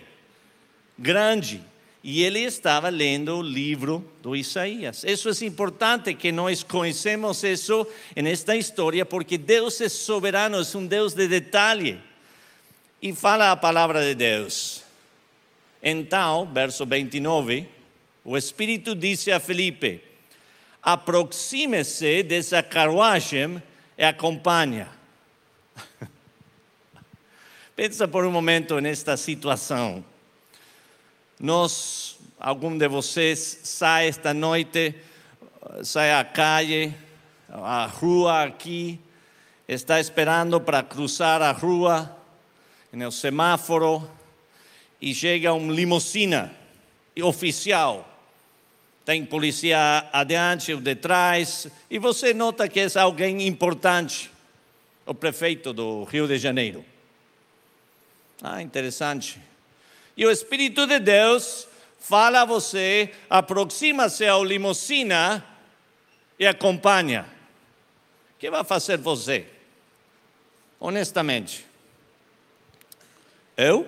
grande. E ele estava lendo o livro do Isaías. Isso é importante que nós conhecemos isso nesta história, porque Deus é soberano, é um Deus de detalhe. E fala a palavra de Deus. Então, verso 29, o Espírito disse a Felipe: aproxime-se dessa carruagem e acompanha. Pensa por um momento nesta situação. Nós, algum de vocês, sai esta noite, sai à calle, à rua aqui, está esperando para cruzar a rua, no semáforo, e chega um limusina oficial. Tem polícia adiante ou detrás, e você nota que é alguém importante, o prefeito do Rio de Janeiro. Ah, interessante. E o Espírito de Deus fala a você, aproxima-se ao limusina e acompanha. O que vai fazer você? Honestamente. Eu?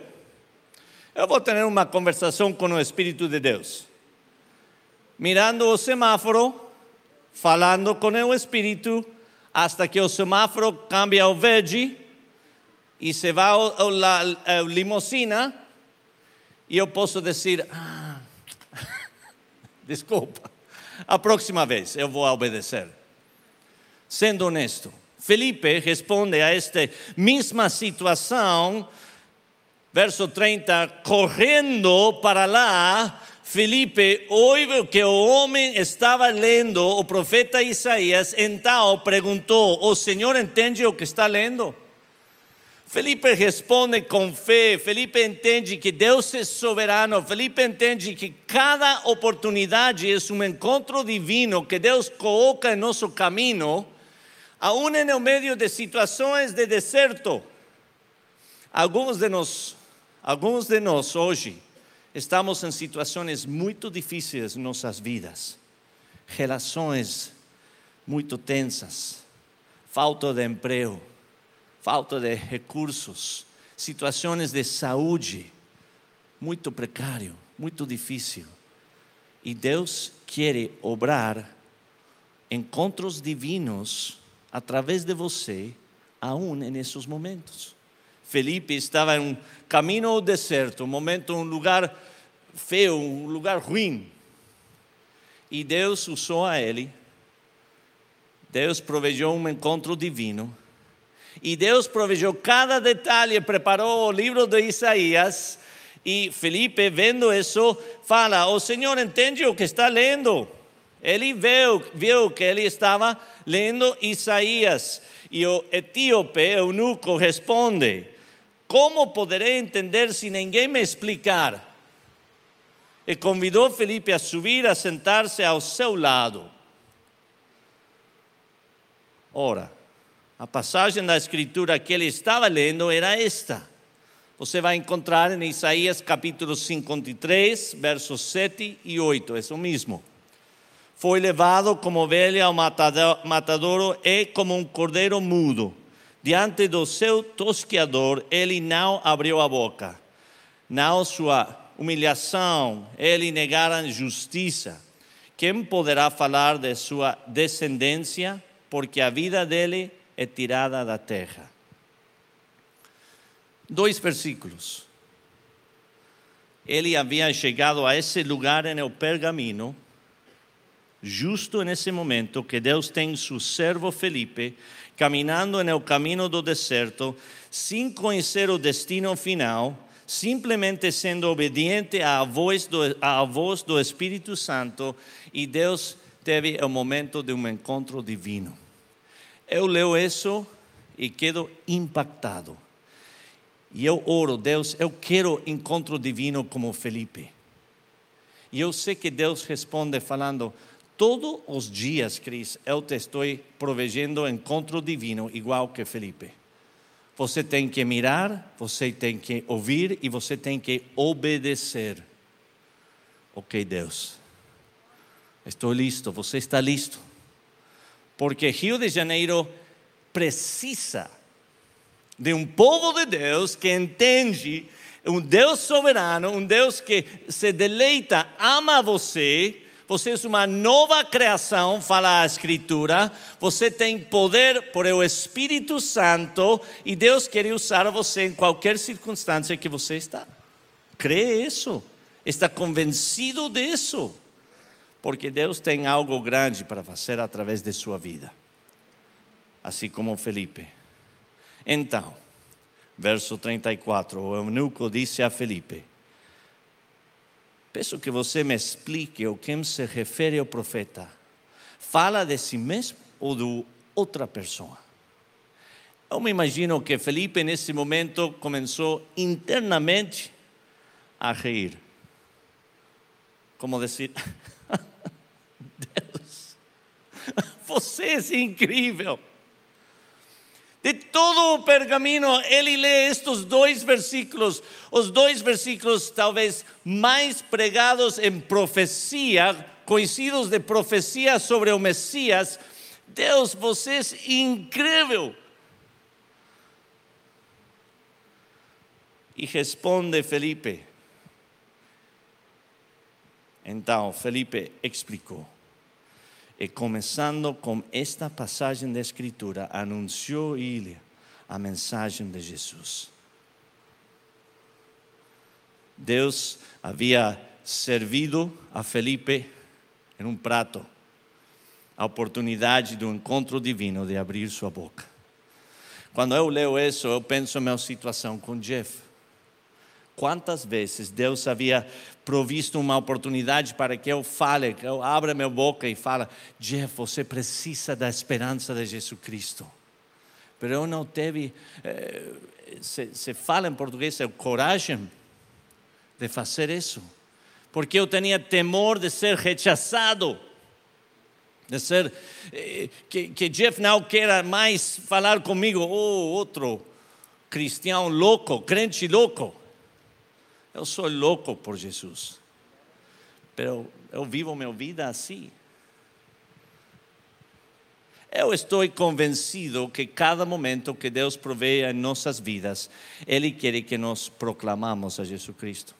Eu vou ter uma conversação com o Espírito de Deus. Mirando o semáforo falando com o Espírito, hasta que o semáforo cambia ao verde e se vai a limusina e eu posso dizer, ah, <laughs> desculpa, a próxima vez eu vou obedecer. Sendo honesto, Felipe responde a esta mesma situação, verso 30, correndo para lá, Felipe ouve que o homem estava lendo o profeta Isaías, então perguntou: O Senhor entende o que está lendo? Felipe responde com fé, Felipe entende que Deus é soberano, Felipe entende que cada oportunidade é um encontro divino que Deus coloca em nosso caminho, aún no meio de situações de deserto. Alguns de nós, alguns de nós hoje, estamos em situações muito difíceis em nossas vidas, relações muito tensas, falta de emprego, falta de recursos, situações de saúde muito precário, muito difícil. E Deus quer obrar encontros divinos através de você, aún nesses momentos. Felipe estava em um caminho ao deserto, um momento, um lugar feio, um lugar ruim. E Deus usou a ele. Deus provejou um encontro divino. E Deus provejou cada detalhe, preparou o livro de Isaías. E Felipe, vendo isso, fala: O Senhor entende o que está lendo. Ele viu, que ele estava lendo Isaías. E o etíope, eunuco, responde: como poderei entender se ninguém me explicar? E convidou Felipe a subir, a sentar-se ao seu lado. Ora, a passagem da escritura que ele estava lendo era esta. Você vai encontrar em Isaías capítulo 53, versos 7 e 8, é o mesmo. Foi levado como ovelha ao matadouro e como um cordeiro mudo Diante do seu tosqueador, ele não abriu a boca. Não sua humilhação, ele negara justiça. Quem poderá falar de sua descendência? Porque a vida dele é tirada da terra. Dois versículos. Ele havia chegado a esse lugar no pergaminho justo nesse momento que Deus tem seu servo Felipe caminhando no caminho do deserto, sem conhecer o destino final, simplesmente sendo obediente à voz do, à voz do Espírito Santo, e Deus teve o momento de um encontro divino. Eu leio isso e quedo impactado. E eu oro, Deus, eu quero encontro divino como Felipe. E eu sei que Deus responde falando: Todos os dias, Cris, eu te estou provegendo encontro divino, igual que Felipe. Você tem que mirar, você tem que ouvir e você tem que obedecer. Ok, Deus. Estou listo, você está listo. Porque Rio de Janeiro precisa de um povo de Deus que entende um Deus soberano, um Deus que se deleita, ama você você é uma nova criação, fala a Escritura. Você tem poder por o Espírito Santo e Deus quer usar você em qualquer circunstância que você está. Crê isso? Está convencido disso? Porque Deus tem algo grande para fazer através de sua vida. Assim como Felipe. Então, verso 34, o eunuco disse a Felipe: Peço que você me explique o que se refere ao profeta. Fala de si mesmo ou de outra pessoa? Eu me imagino que Felipe, nesse momento, começou internamente a rir. Como dizer: <laughs> <laughs> você é incrível. De todo o pergaminho, ele lê estes dois versículos, os dois versículos talvez mais pregados em profecia, conhecidos de profecia sobre o Messias. Deus, você é incrível. E responde Felipe. Então, Felipe explicou. E começando com esta passagem da Escritura, anunciou ele a mensagem de Jesus. Deus havia servido a Felipe em um prato a oportunidade do encontro divino de abrir sua boca. Quando eu leio isso, eu penso na minha situação com Jeff. Quantas vezes Deus havia provisto uma oportunidade para que eu fale, que eu abra minha boca e fale, Jeff, você precisa da esperança de Jesus Cristo. Mas eu não teve, eh, se, se fala em português, é coragem de fazer isso. Porque eu tinha temor de ser rechaçado de ser eh, que, que Jeff não queira mais falar comigo, oh, outro cristiano louco, crente louco. Eu sou louco por Jesus, pero eu vivo minha vida assim. Eu estou convencido que cada momento que Deus provee em nossas vidas, Ele quer que nós proclamamos a Jesus Cristo.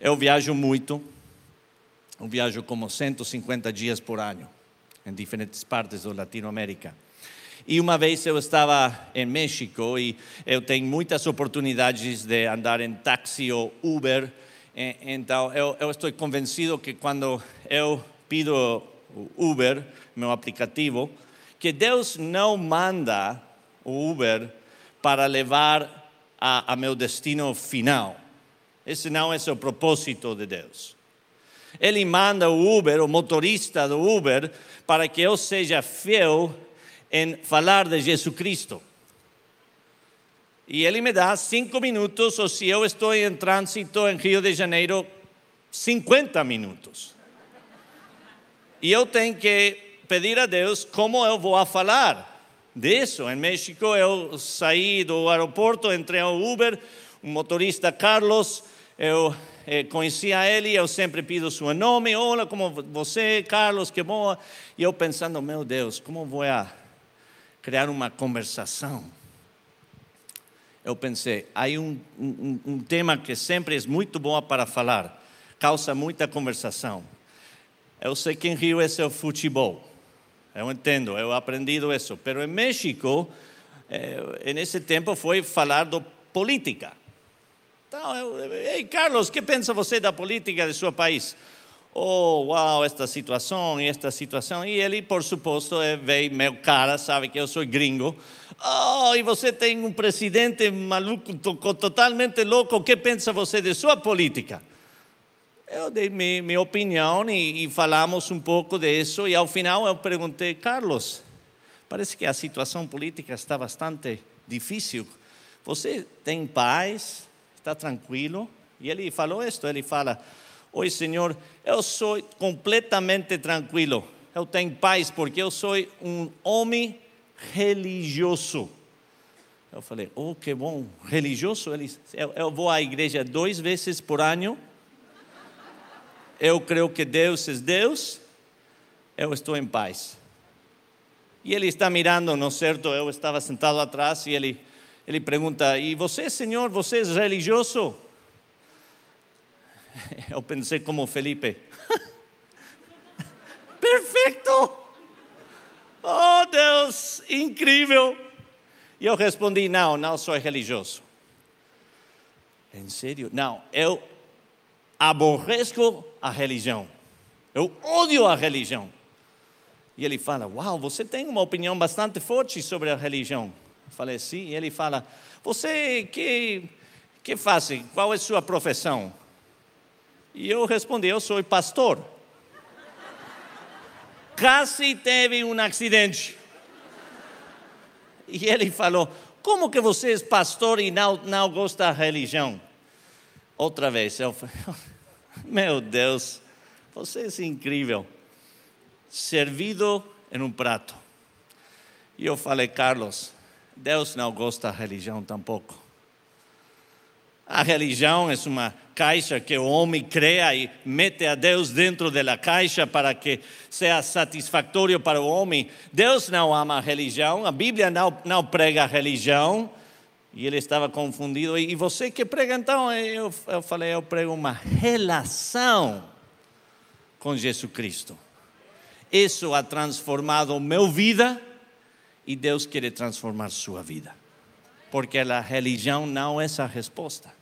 Eu viajo muito, eu viajo como 150 dias por ano em diferentes partes da Latinoamérica. E uma vez eu estava em México e eu tenho muitas oportunidades de andar em táxi ou Uber. Então eu, eu estou convencido que quando eu pido Uber, meu aplicativo, que Deus não manda o Uber para levar a, a meu destino final. Esse não é o propósito de Deus. Ele manda o Uber, o motorista do Uber, para que eu seja fiel em falar de Jesus Cristo. E ele me dá cinco minutos, ou se eu estou em trânsito em Rio de Janeiro, 50 minutos. E eu tenho que pedir a Deus como eu vou a falar disso. Em México, eu saí do aeroporto, entrei ao Uber, o motorista Carlos, eu eh, conhecia ele, eu sempre pido seu nome, olá, como você, Carlos, que bom. E eu pensando, meu Deus, como vou a criar uma conversação? Eu pensei, há um, um, um tema que sempre é muito bom para falar, causa muita conversação. Eu sei que em Rio esse é o futebol, eu entendo, eu aprendi isso, mas em México, eh, nesse tempo foi falar de política. Então, eu, ei, Carlos, que pensa você da política de seu país? Oh, uau, esta situação e esta situação. E ele, por suposto, é, veio meu cara, sabe que eu sou gringo. Oh, e você tem um presidente maluco, totalmente louco. O que pensa você de sua política? Eu dei minha, minha opinião e, e falamos um pouco disso. E ao final eu perguntei, Carlos, parece que a situação política está bastante difícil. Você tem paz? está tranquilo. E ele falou isto, ele fala, oi Senhor, eu sou completamente tranquilo, eu tenho paz porque eu sou um homem religioso. Eu falei, oh, que bom, religioso? Ele, eu, eu vou à igreja duas vezes por ano, eu creio que Deus é Deus, eu estou em paz. E ele está mirando, não é certo? Eu estava sentado atrás e ele ele pergunta: E você, Senhor, você é religioso? <laughs> Eu pensei como Felipe: <laughs> Perfeito! Oh Deus, incrível! E eu respondi: Não, não sou religioso. Em sério? Não, eu aborreço a religião. Eu odio a religião. E ele fala: Uau, você tem uma opinião bastante forte sobre a religião. Falei, sim. E ele fala, você que, que faz? Qual é sua profissão? E eu respondi, eu sou pastor. Quase teve um acidente. E ele falou, como que você é pastor e não, não gosta da religião? Outra vez, eu falei, <laughs> meu Deus, você é incrível. Servido em um prato. E eu falei, Carlos, Deus não gosta da religião tampouco. A religião é uma caixa que o homem cria e mete a Deus dentro da caixa para que seja satisfatório para o homem. Deus não ama a religião, a Bíblia não, não prega a religião. E ele estava confundido. E você que prega então? Eu, eu falei, eu prego uma relação com Jesus Cristo. Isso ha transformado minha vida e Deus quer transformar sua vida. Porque a religião não é a resposta.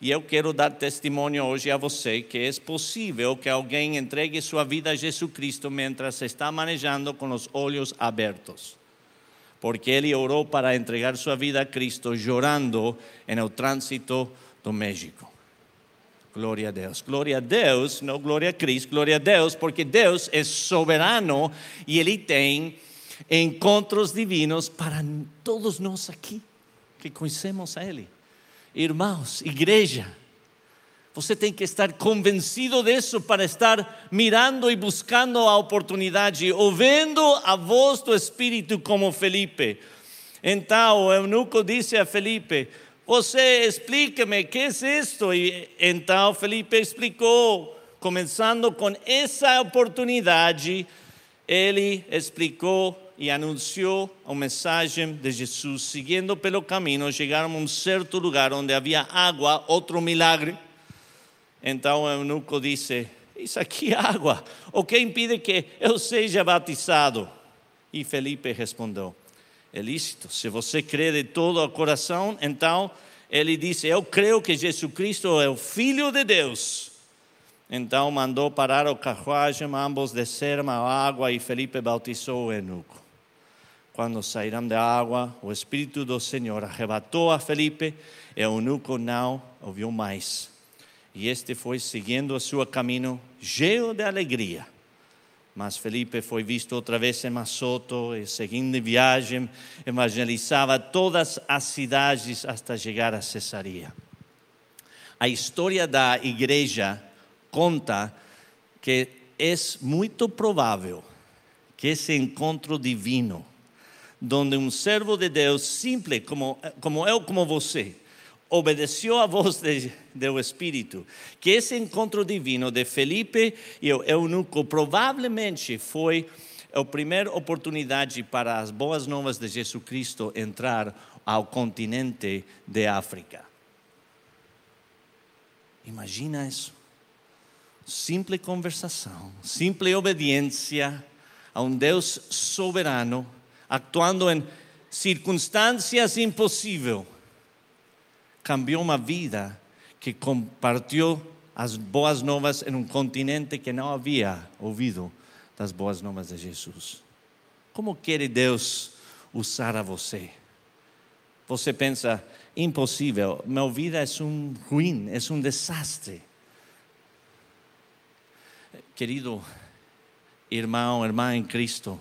E eu quero dar testemunho hoje a você que é possível que alguém entregue sua vida a Jesus Cristo mientras está manejando com os olhos abertos. Porque ele orou para entregar sua vida a Cristo chorando no trânsito do México. Glória a Deus. Glória a Deus, não glória a Cristo, glória a Deus, porque Deus é soberano e Ele tem encontros divinos para todos nós aqui que conhecemos a Ele. Irmãos, igreja, você tem que estar convencido disso para estar mirando e buscando a oportunidade, ouvindo a voz do Espírito como Felipe. Então o eunuco disse a Felipe: Você explica-me, que é isto? E então Felipe explicou, começando com essa oportunidade, ele explicou e anunciou a mensagem de Jesus. Seguindo pelo caminho, chegaram a um certo lugar onde havia água, outro milagre. Então o eunuco disse: Isso aqui é água, o que impede que eu seja batizado? E Felipe respondeu: É lícito, se você crê de todo o coração, então ele disse: Eu creio que Jesus Cristo é o Filho de Deus. Então mandou parar o carruagem, ambos desceram a água e Felipe bautizou o eunuco. Quando saíram da água, o Espírito do Senhor arrebatou a Felipe e o eunuco não ouviu mais. E este foi seguindo o seu caminho, cheio de alegria. Mas Felipe foi visto outra vez em Masoto e, seguindo viagem, evangelizava todas as cidades até chegar a Cesaria. A história da igreja conta que é muito provável que esse encontro divino, onde um servo de Deus simples como, como eu, como você, obedeceu a voz de, do Espírito, que esse encontro divino de Felipe e o eunuco provavelmente foi a primeira oportunidade para as boas novas de Jesus Cristo entrar ao continente de África. Imagina isso. Simple conversação, simple obediência a um Deus soberano, actuando em circunstâncias impossíveis cambiou uma vida que compartilhou as boas novas em um continente que não havia ouvido das boas novas de Jesus. Como quer Deus usar a você? Você pensa, impossível, minha vida é um ruim, é um desastre. Querido irmão, irmã em Cristo,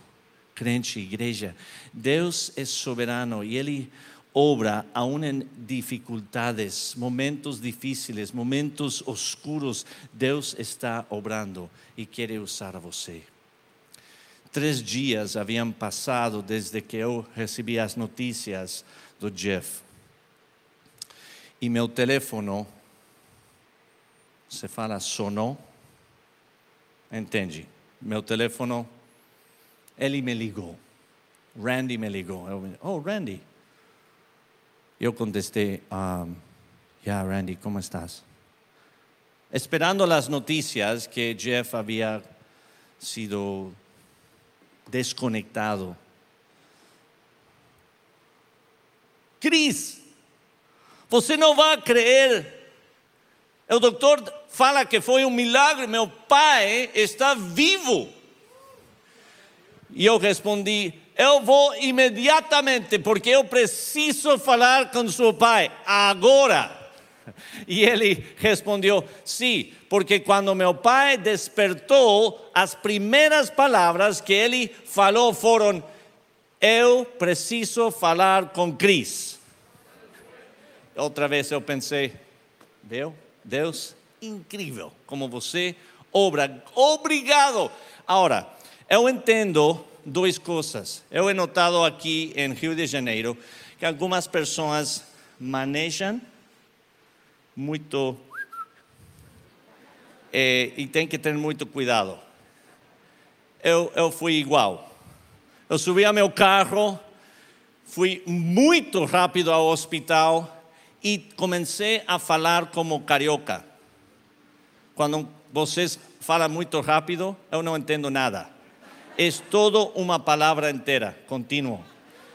crente, igreja, Deus é soberano e Ele obra aún en dificultades, momentos difíciles, momentos oscuros, Deus está obrando e quer usar você. Três dias haviam passado desde que eu recebi as notícias do Jeff. E meu telefone, se fala sonou, entende? Meu telefone, ele me ligou. Randy me. Eu, oh, Randy, eu contestei, um, yeah, Randy, como estás? Esperando as notícias que Jeff havia sido desconectado. Cris, você não vai crer. O doutor fala que foi um milagre, meu pai está vivo. E eu respondi: eu vou imediatamente, porque eu preciso falar com seu pai agora. <laughs> E ele respondeu: sim, porque quando meu pai despertou, as primeiras palavras que ele falou foram: eu preciso falar com Cris. Outra vez eu pensei: viu? Deus, incrível como você obra. Obrigado. Agora, eu entendo duas coisas. Eu he notado aqui em Rio de Janeiro que algumas pessoas manejam muito eh, e tem que ter muito cuidado. Eu, eu fui igual. Eu subi ao meu carro, fui muito rápido ao hospital e comecei a falar como carioca. Quando vocês falam muito rápido, eu não entendo nada. É todo uma palavra inteira, contínuo.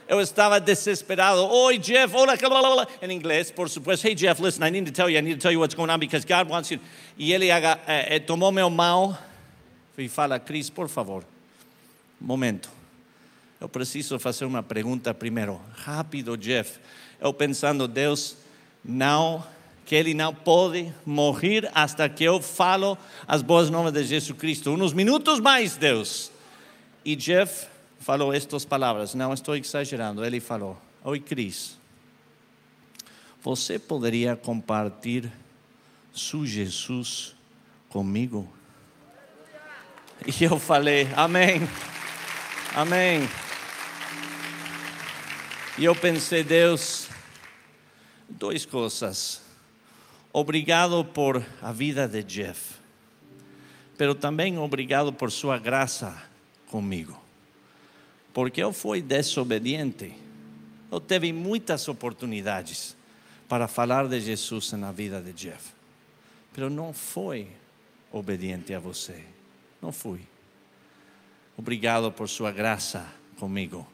Eu estava desesperado. Oi, Jeff, hola, em inglês, por supuesto. Hey, Jeff, listen, I need to tell you, I need to tell you what's going on because God wants you. E ele eh, eh, tomou meu mão e fala, Cris, por favor, momento. Eu preciso fazer uma pergunta primeiro. Rápido, Jeff. Eu pensando, Deus, não, que ele não pode morrer hasta que eu falo as boas novas de Jesus Cristo. Uns minutos mais, Deus. E Jeff falou estas palavras, não estou exagerando. Ele falou: Oi, Cris, você poderia compartilhar seu Jesus comigo? E eu falei: Amém, Amém. E eu pensei, Deus, duas coisas. Obrigado por a vida de Jeff, pero também obrigado por sua graça comigo porque eu fui desobediente. Eu teve muitas oportunidades para falar de Jesus na vida de Jeff, mas não fui obediente a você. Não fui. Obrigado por sua graça comigo.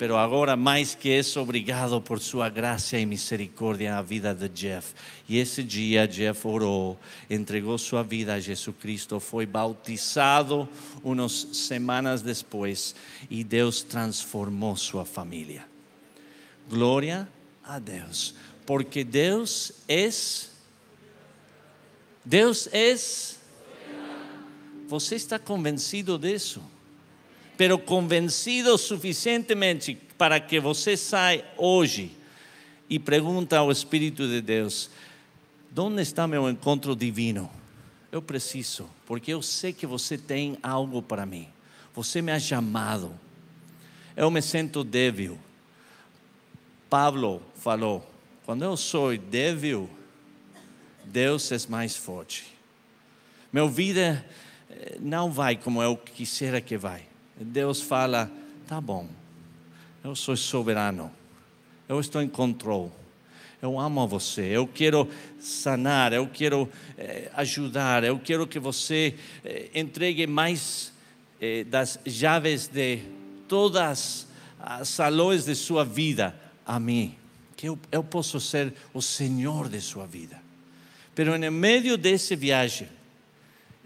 Pero agora, mais que isso, obrigado por sua graça e misericórdia na vida de Jeff. E esse dia, Jeff orou, entregou sua vida a Jesus Cristo, foi bautizado umas semanas depois e Deus transformou sua família. Glória a Deus, porque Deus é. Deus é. Você está convencido disso? Pero convencido suficientemente para que você saia hoje e pergunta ao Espírito de Deus: onde está meu encontro divino? Eu preciso, porque eu sei que você tem algo para mim. Você me ha chamado. Eu me sinto débil. Pablo falou: quando eu sou débil, Deus é mais forte. Minha vida eh, não vai como eu quisera que vai. Deus fala: tá bom, eu sou soberano, eu estou em controle. Eu amo você, eu quero sanar, eu quero eh, ajudar, eu quero que você eh, entregue mais eh, das chaves de todas as salões de sua vida a mim, que eu, eu posso ser o Senhor de sua vida. Pero no meio desse viagem,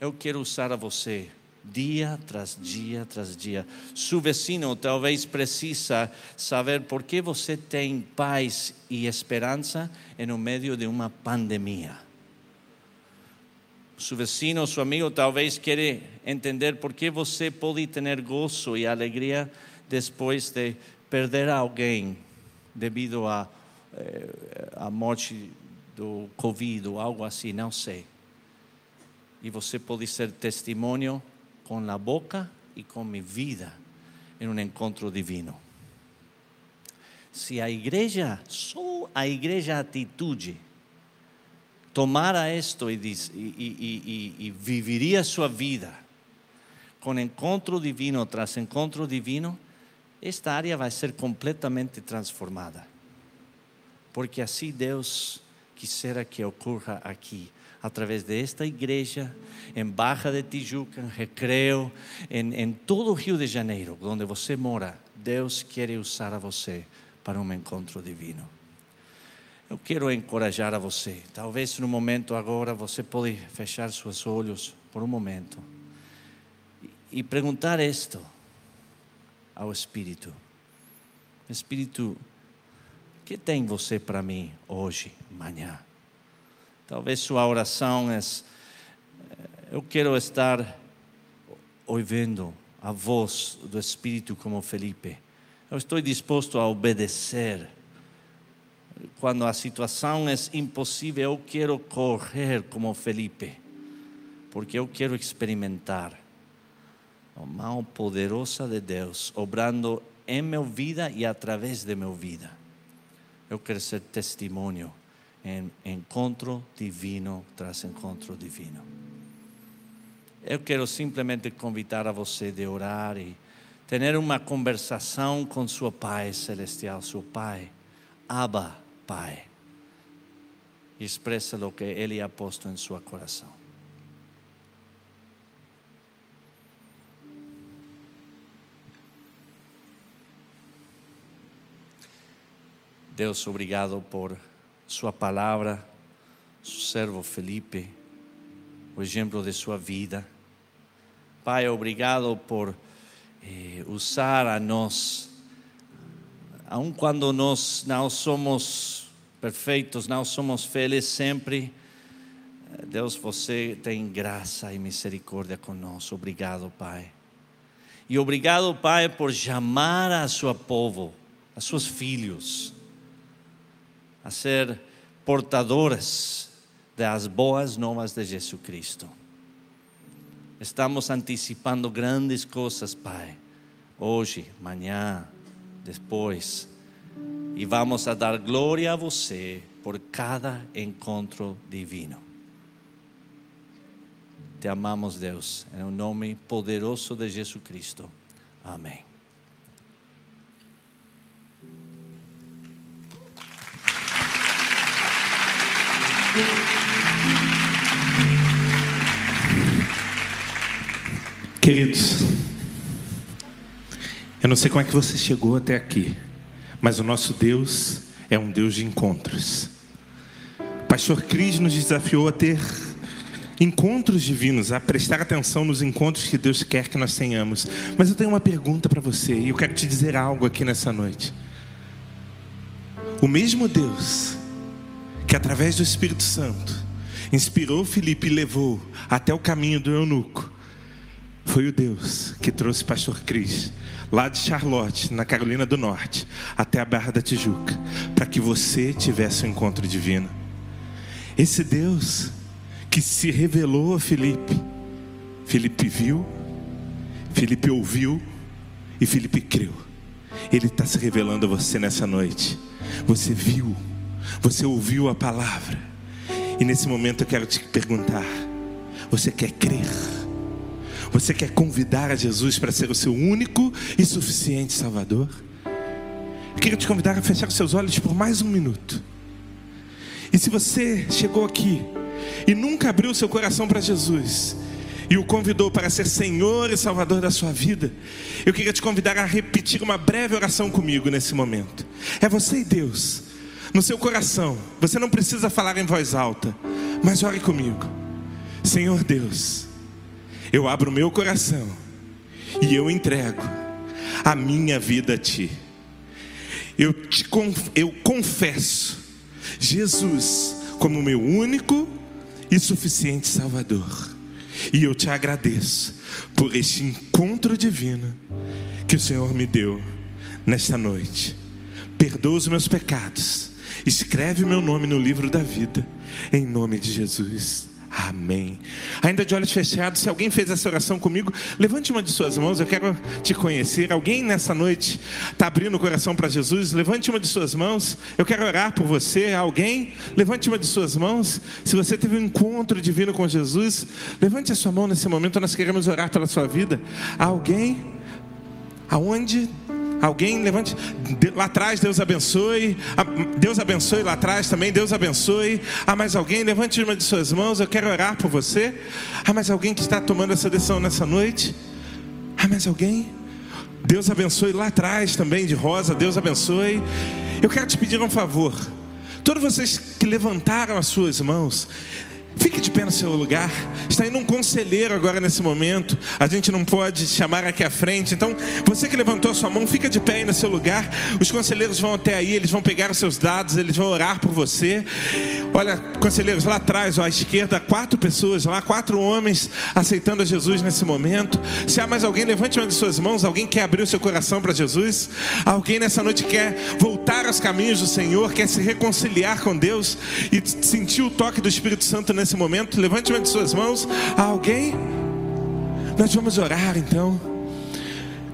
eu quero usar a você dia tras dia tras dia. Seu vecino talvez precisa saber por que você tem paz e esperança no meio de uma pandemia. Seu vecino, seu amigo, talvez queira entender por que você pode ter gozo e alegria depois de perder alguém devido à eh, a morte do Covid ou algo assim, não sei. E você pode ser testemunho con la boca y con mi vida en un encontro divino. Se a igreja, só a igreja atitude, tomara isto e, diz, e, e, e, e viveria sua vida com encontro divino tras encontro divino, esta área vai ser completamente transformada. Porque assim Deus quisera que ocorra aqui através desta igreja, em Barra de Tijuca, em Recreio, em, em todo o Rio de Janeiro, onde você mora, Deus quer usar a você para um encontro divino. Eu quero encorajar a você. Talvez no momento agora você pode fechar seus olhos por um momento e perguntar isto ao Espírito: Espírito, que tem você para mim hoje, amanhã? Talvez sua oração é: eu quero estar ouvindo a voz do Espírito como Felipe. Eu estou disposto a obedecer. Quando a situação é impossível, eu quero correr como Felipe, porque eu quero experimentar a mão poderosa de Deus obrando em minha vida e através de minha vida. Eu quero ser testemunho em encontro divino tras encontro divino. Eu quero simplesmente convidar a você de orar e ter uma conversação com seu Pai celestial, seu Pai, Abba, Pai. Expressa o que Ele ha posto em seu coração. Deus, obrigado por Sua palavra, seu servo Felipe, o exemplo de sua vida. Pai, obrigado por eh, usar a nós, aun quando nós não somos perfeitos, não somos felizes sempre. eh, Deus, você tem graça e misericórdia conosco. Obrigado, Pai. E obrigado, Pai, por chamar a sua povo, a seus filhos, a ser portadoras das boas novas de Jesus Cristo. Estamos antecipando grandes coisas, Pai, hoje, amanhã, depois, e vamos a dar glória a você por cada encontro divino. Te amamos, Deus, em nome poderoso de Jesus Cristo. Amém. Queridos, eu não sei como é que você chegou até aqui, mas o nosso Deus é um Deus de encontros. O pastor Cris nos desafiou a ter encontros divinos, a prestar atenção nos encontros que Deus quer que nós tenhamos. Mas eu tenho uma pergunta para você e eu quero te dizer algo aqui nessa noite. O mesmo Deus que através do Espírito Santo inspirou Filipe e levou até o caminho do eunuco, foi o Deus que trouxe pastor Cris lá de Charlotte, na Carolina do Norte, até a Barra da Tijuca, para que você tivesse um encontro divino. Esse Deus que se revelou a Filipe, Filipe viu, Filipe ouviu e Filipe creu. Ele está se revelando a você nessa noite. Você viu, você ouviu a palavra. E nesse momento eu quero te perguntar: você quer crer? Você quer convidar a Jesus para ser o seu único e suficiente Salvador? Eu queria te convidar a fechar os seus olhos por mais um minuto. E se você chegou aqui e nunca abriu seu coração para Jesus e o convidou para ser Senhor e Salvador da sua vida, eu queria te convidar a repetir uma breve oração comigo nesse momento. É você e Deus, no seu coração. Você não precisa falar em voz alta, mas ore comigo. Senhor Deus, eu abro o meu coração e eu entrego a minha vida a Ti. Eu, te, eu confesso Jesus como meu único e suficiente Salvador. E eu te agradeço por este encontro divino que o Senhor me deu nesta noite. Perdoa os meus pecados. Escreve o meu nome no livro da vida. Em nome de Jesus. Amém. Ainda de olhos fechados, se alguém fez essa oração comigo, levante uma de suas mãos, eu quero te conhecer. Alguém nessa noite está abrindo o coração para Jesus? Levante uma de suas mãos, eu quero orar por você. Alguém? Levante uma de suas mãos. Se você teve um encontro divino com Jesus, levante a sua mão nesse momento, nós queremos orar pela sua vida. Alguém? Aonde? Alguém levante lá atrás, Deus abençoe. Ah, Deus abençoe lá atrás também, Deus abençoe. Ah, mais alguém? Levante uma de suas mãos, eu quero orar por você. Ah, mais alguém que está tomando essa decisão nessa noite? Ah, mais alguém? Deus abençoe lá atrás também, de rosa, Deus abençoe. Eu quero te pedir um favor. Todos vocês que levantaram as suas mãos, Fique de pé no seu lugar. Está indo um conselheiro agora nesse momento. A gente não pode chamar aqui à frente. Então, você que levantou a sua mão, fica de pé aí no seu lugar. Os conselheiros vão até aí, eles vão pegar os seus dados, eles vão orar por você. Olha, conselheiros, lá atrás, ó, à esquerda, quatro pessoas lá, quatro homens aceitando a Jesus nesse momento. Se há mais alguém, levante uma de suas mãos. Alguém quer abrir o seu coração para Jesus? Alguém nessa noite quer voltar aos caminhos do Senhor, quer se reconciliar com Deus e sentir o toque do Espírito Santo nesse momento? Levante uma de suas mãos. Alguém? Nós vamos orar então.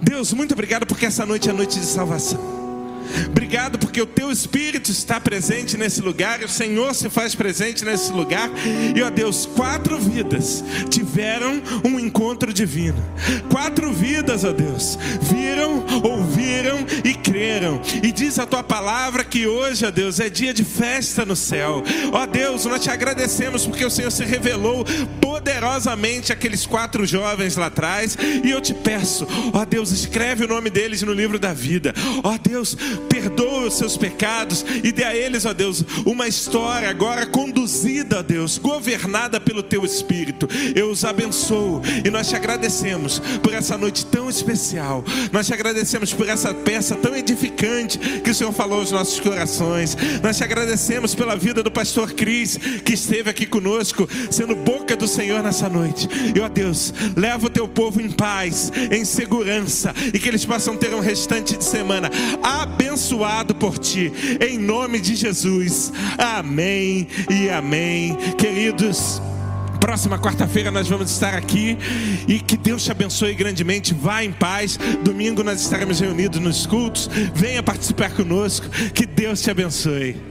Deus, muito obrigado porque essa noite é noite de salvação. Obrigado porque o teu Espírito está presente nesse lugar, o Senhor se faz presente nesse lugar. E ó Deus, quatro vidas tiveram um encontro divino. Quatro vidas, ó Deus, viram ouviram e creram. E diz a tua palavra que hoje, ó Deus, é dia de festa no céu. Ó Deus, nós te agradecemos porque o Senhor se revelou poderosamente aqueles quatro jovens lá atrás. E eu te peço, ó Deus, escreve o nome deles no livro da vida. Ó Deus, perdoa os seus pecados e dê a eles, ó Deus, uma história agora conduzida, ó Deus, governada pelo teu Espírito. Eu os abençoo e nós te agradecemos por essa noite tão especial. Nós te agradecemos por essa peça tão edificante que o Senhor falou aos nossos corações. Nós te agradecemos pela vida do pastor Cris, que esteve aqui conosco, sendo boca do Senhor nessa noite. E ó Deus, leva o teu povo em paz, em segurança, e que eles possam ter um restante de semana abençoado por ti, em nome de Jesus. Amém e amém. Queridos, Próxima quarta-feira nós vamos estar aqui e que Deus te abençoe grandemente. Vá em paz. Domingo nós estaremos reunidos nos cultos. Venha participar conosco. Que Deus te abençoe.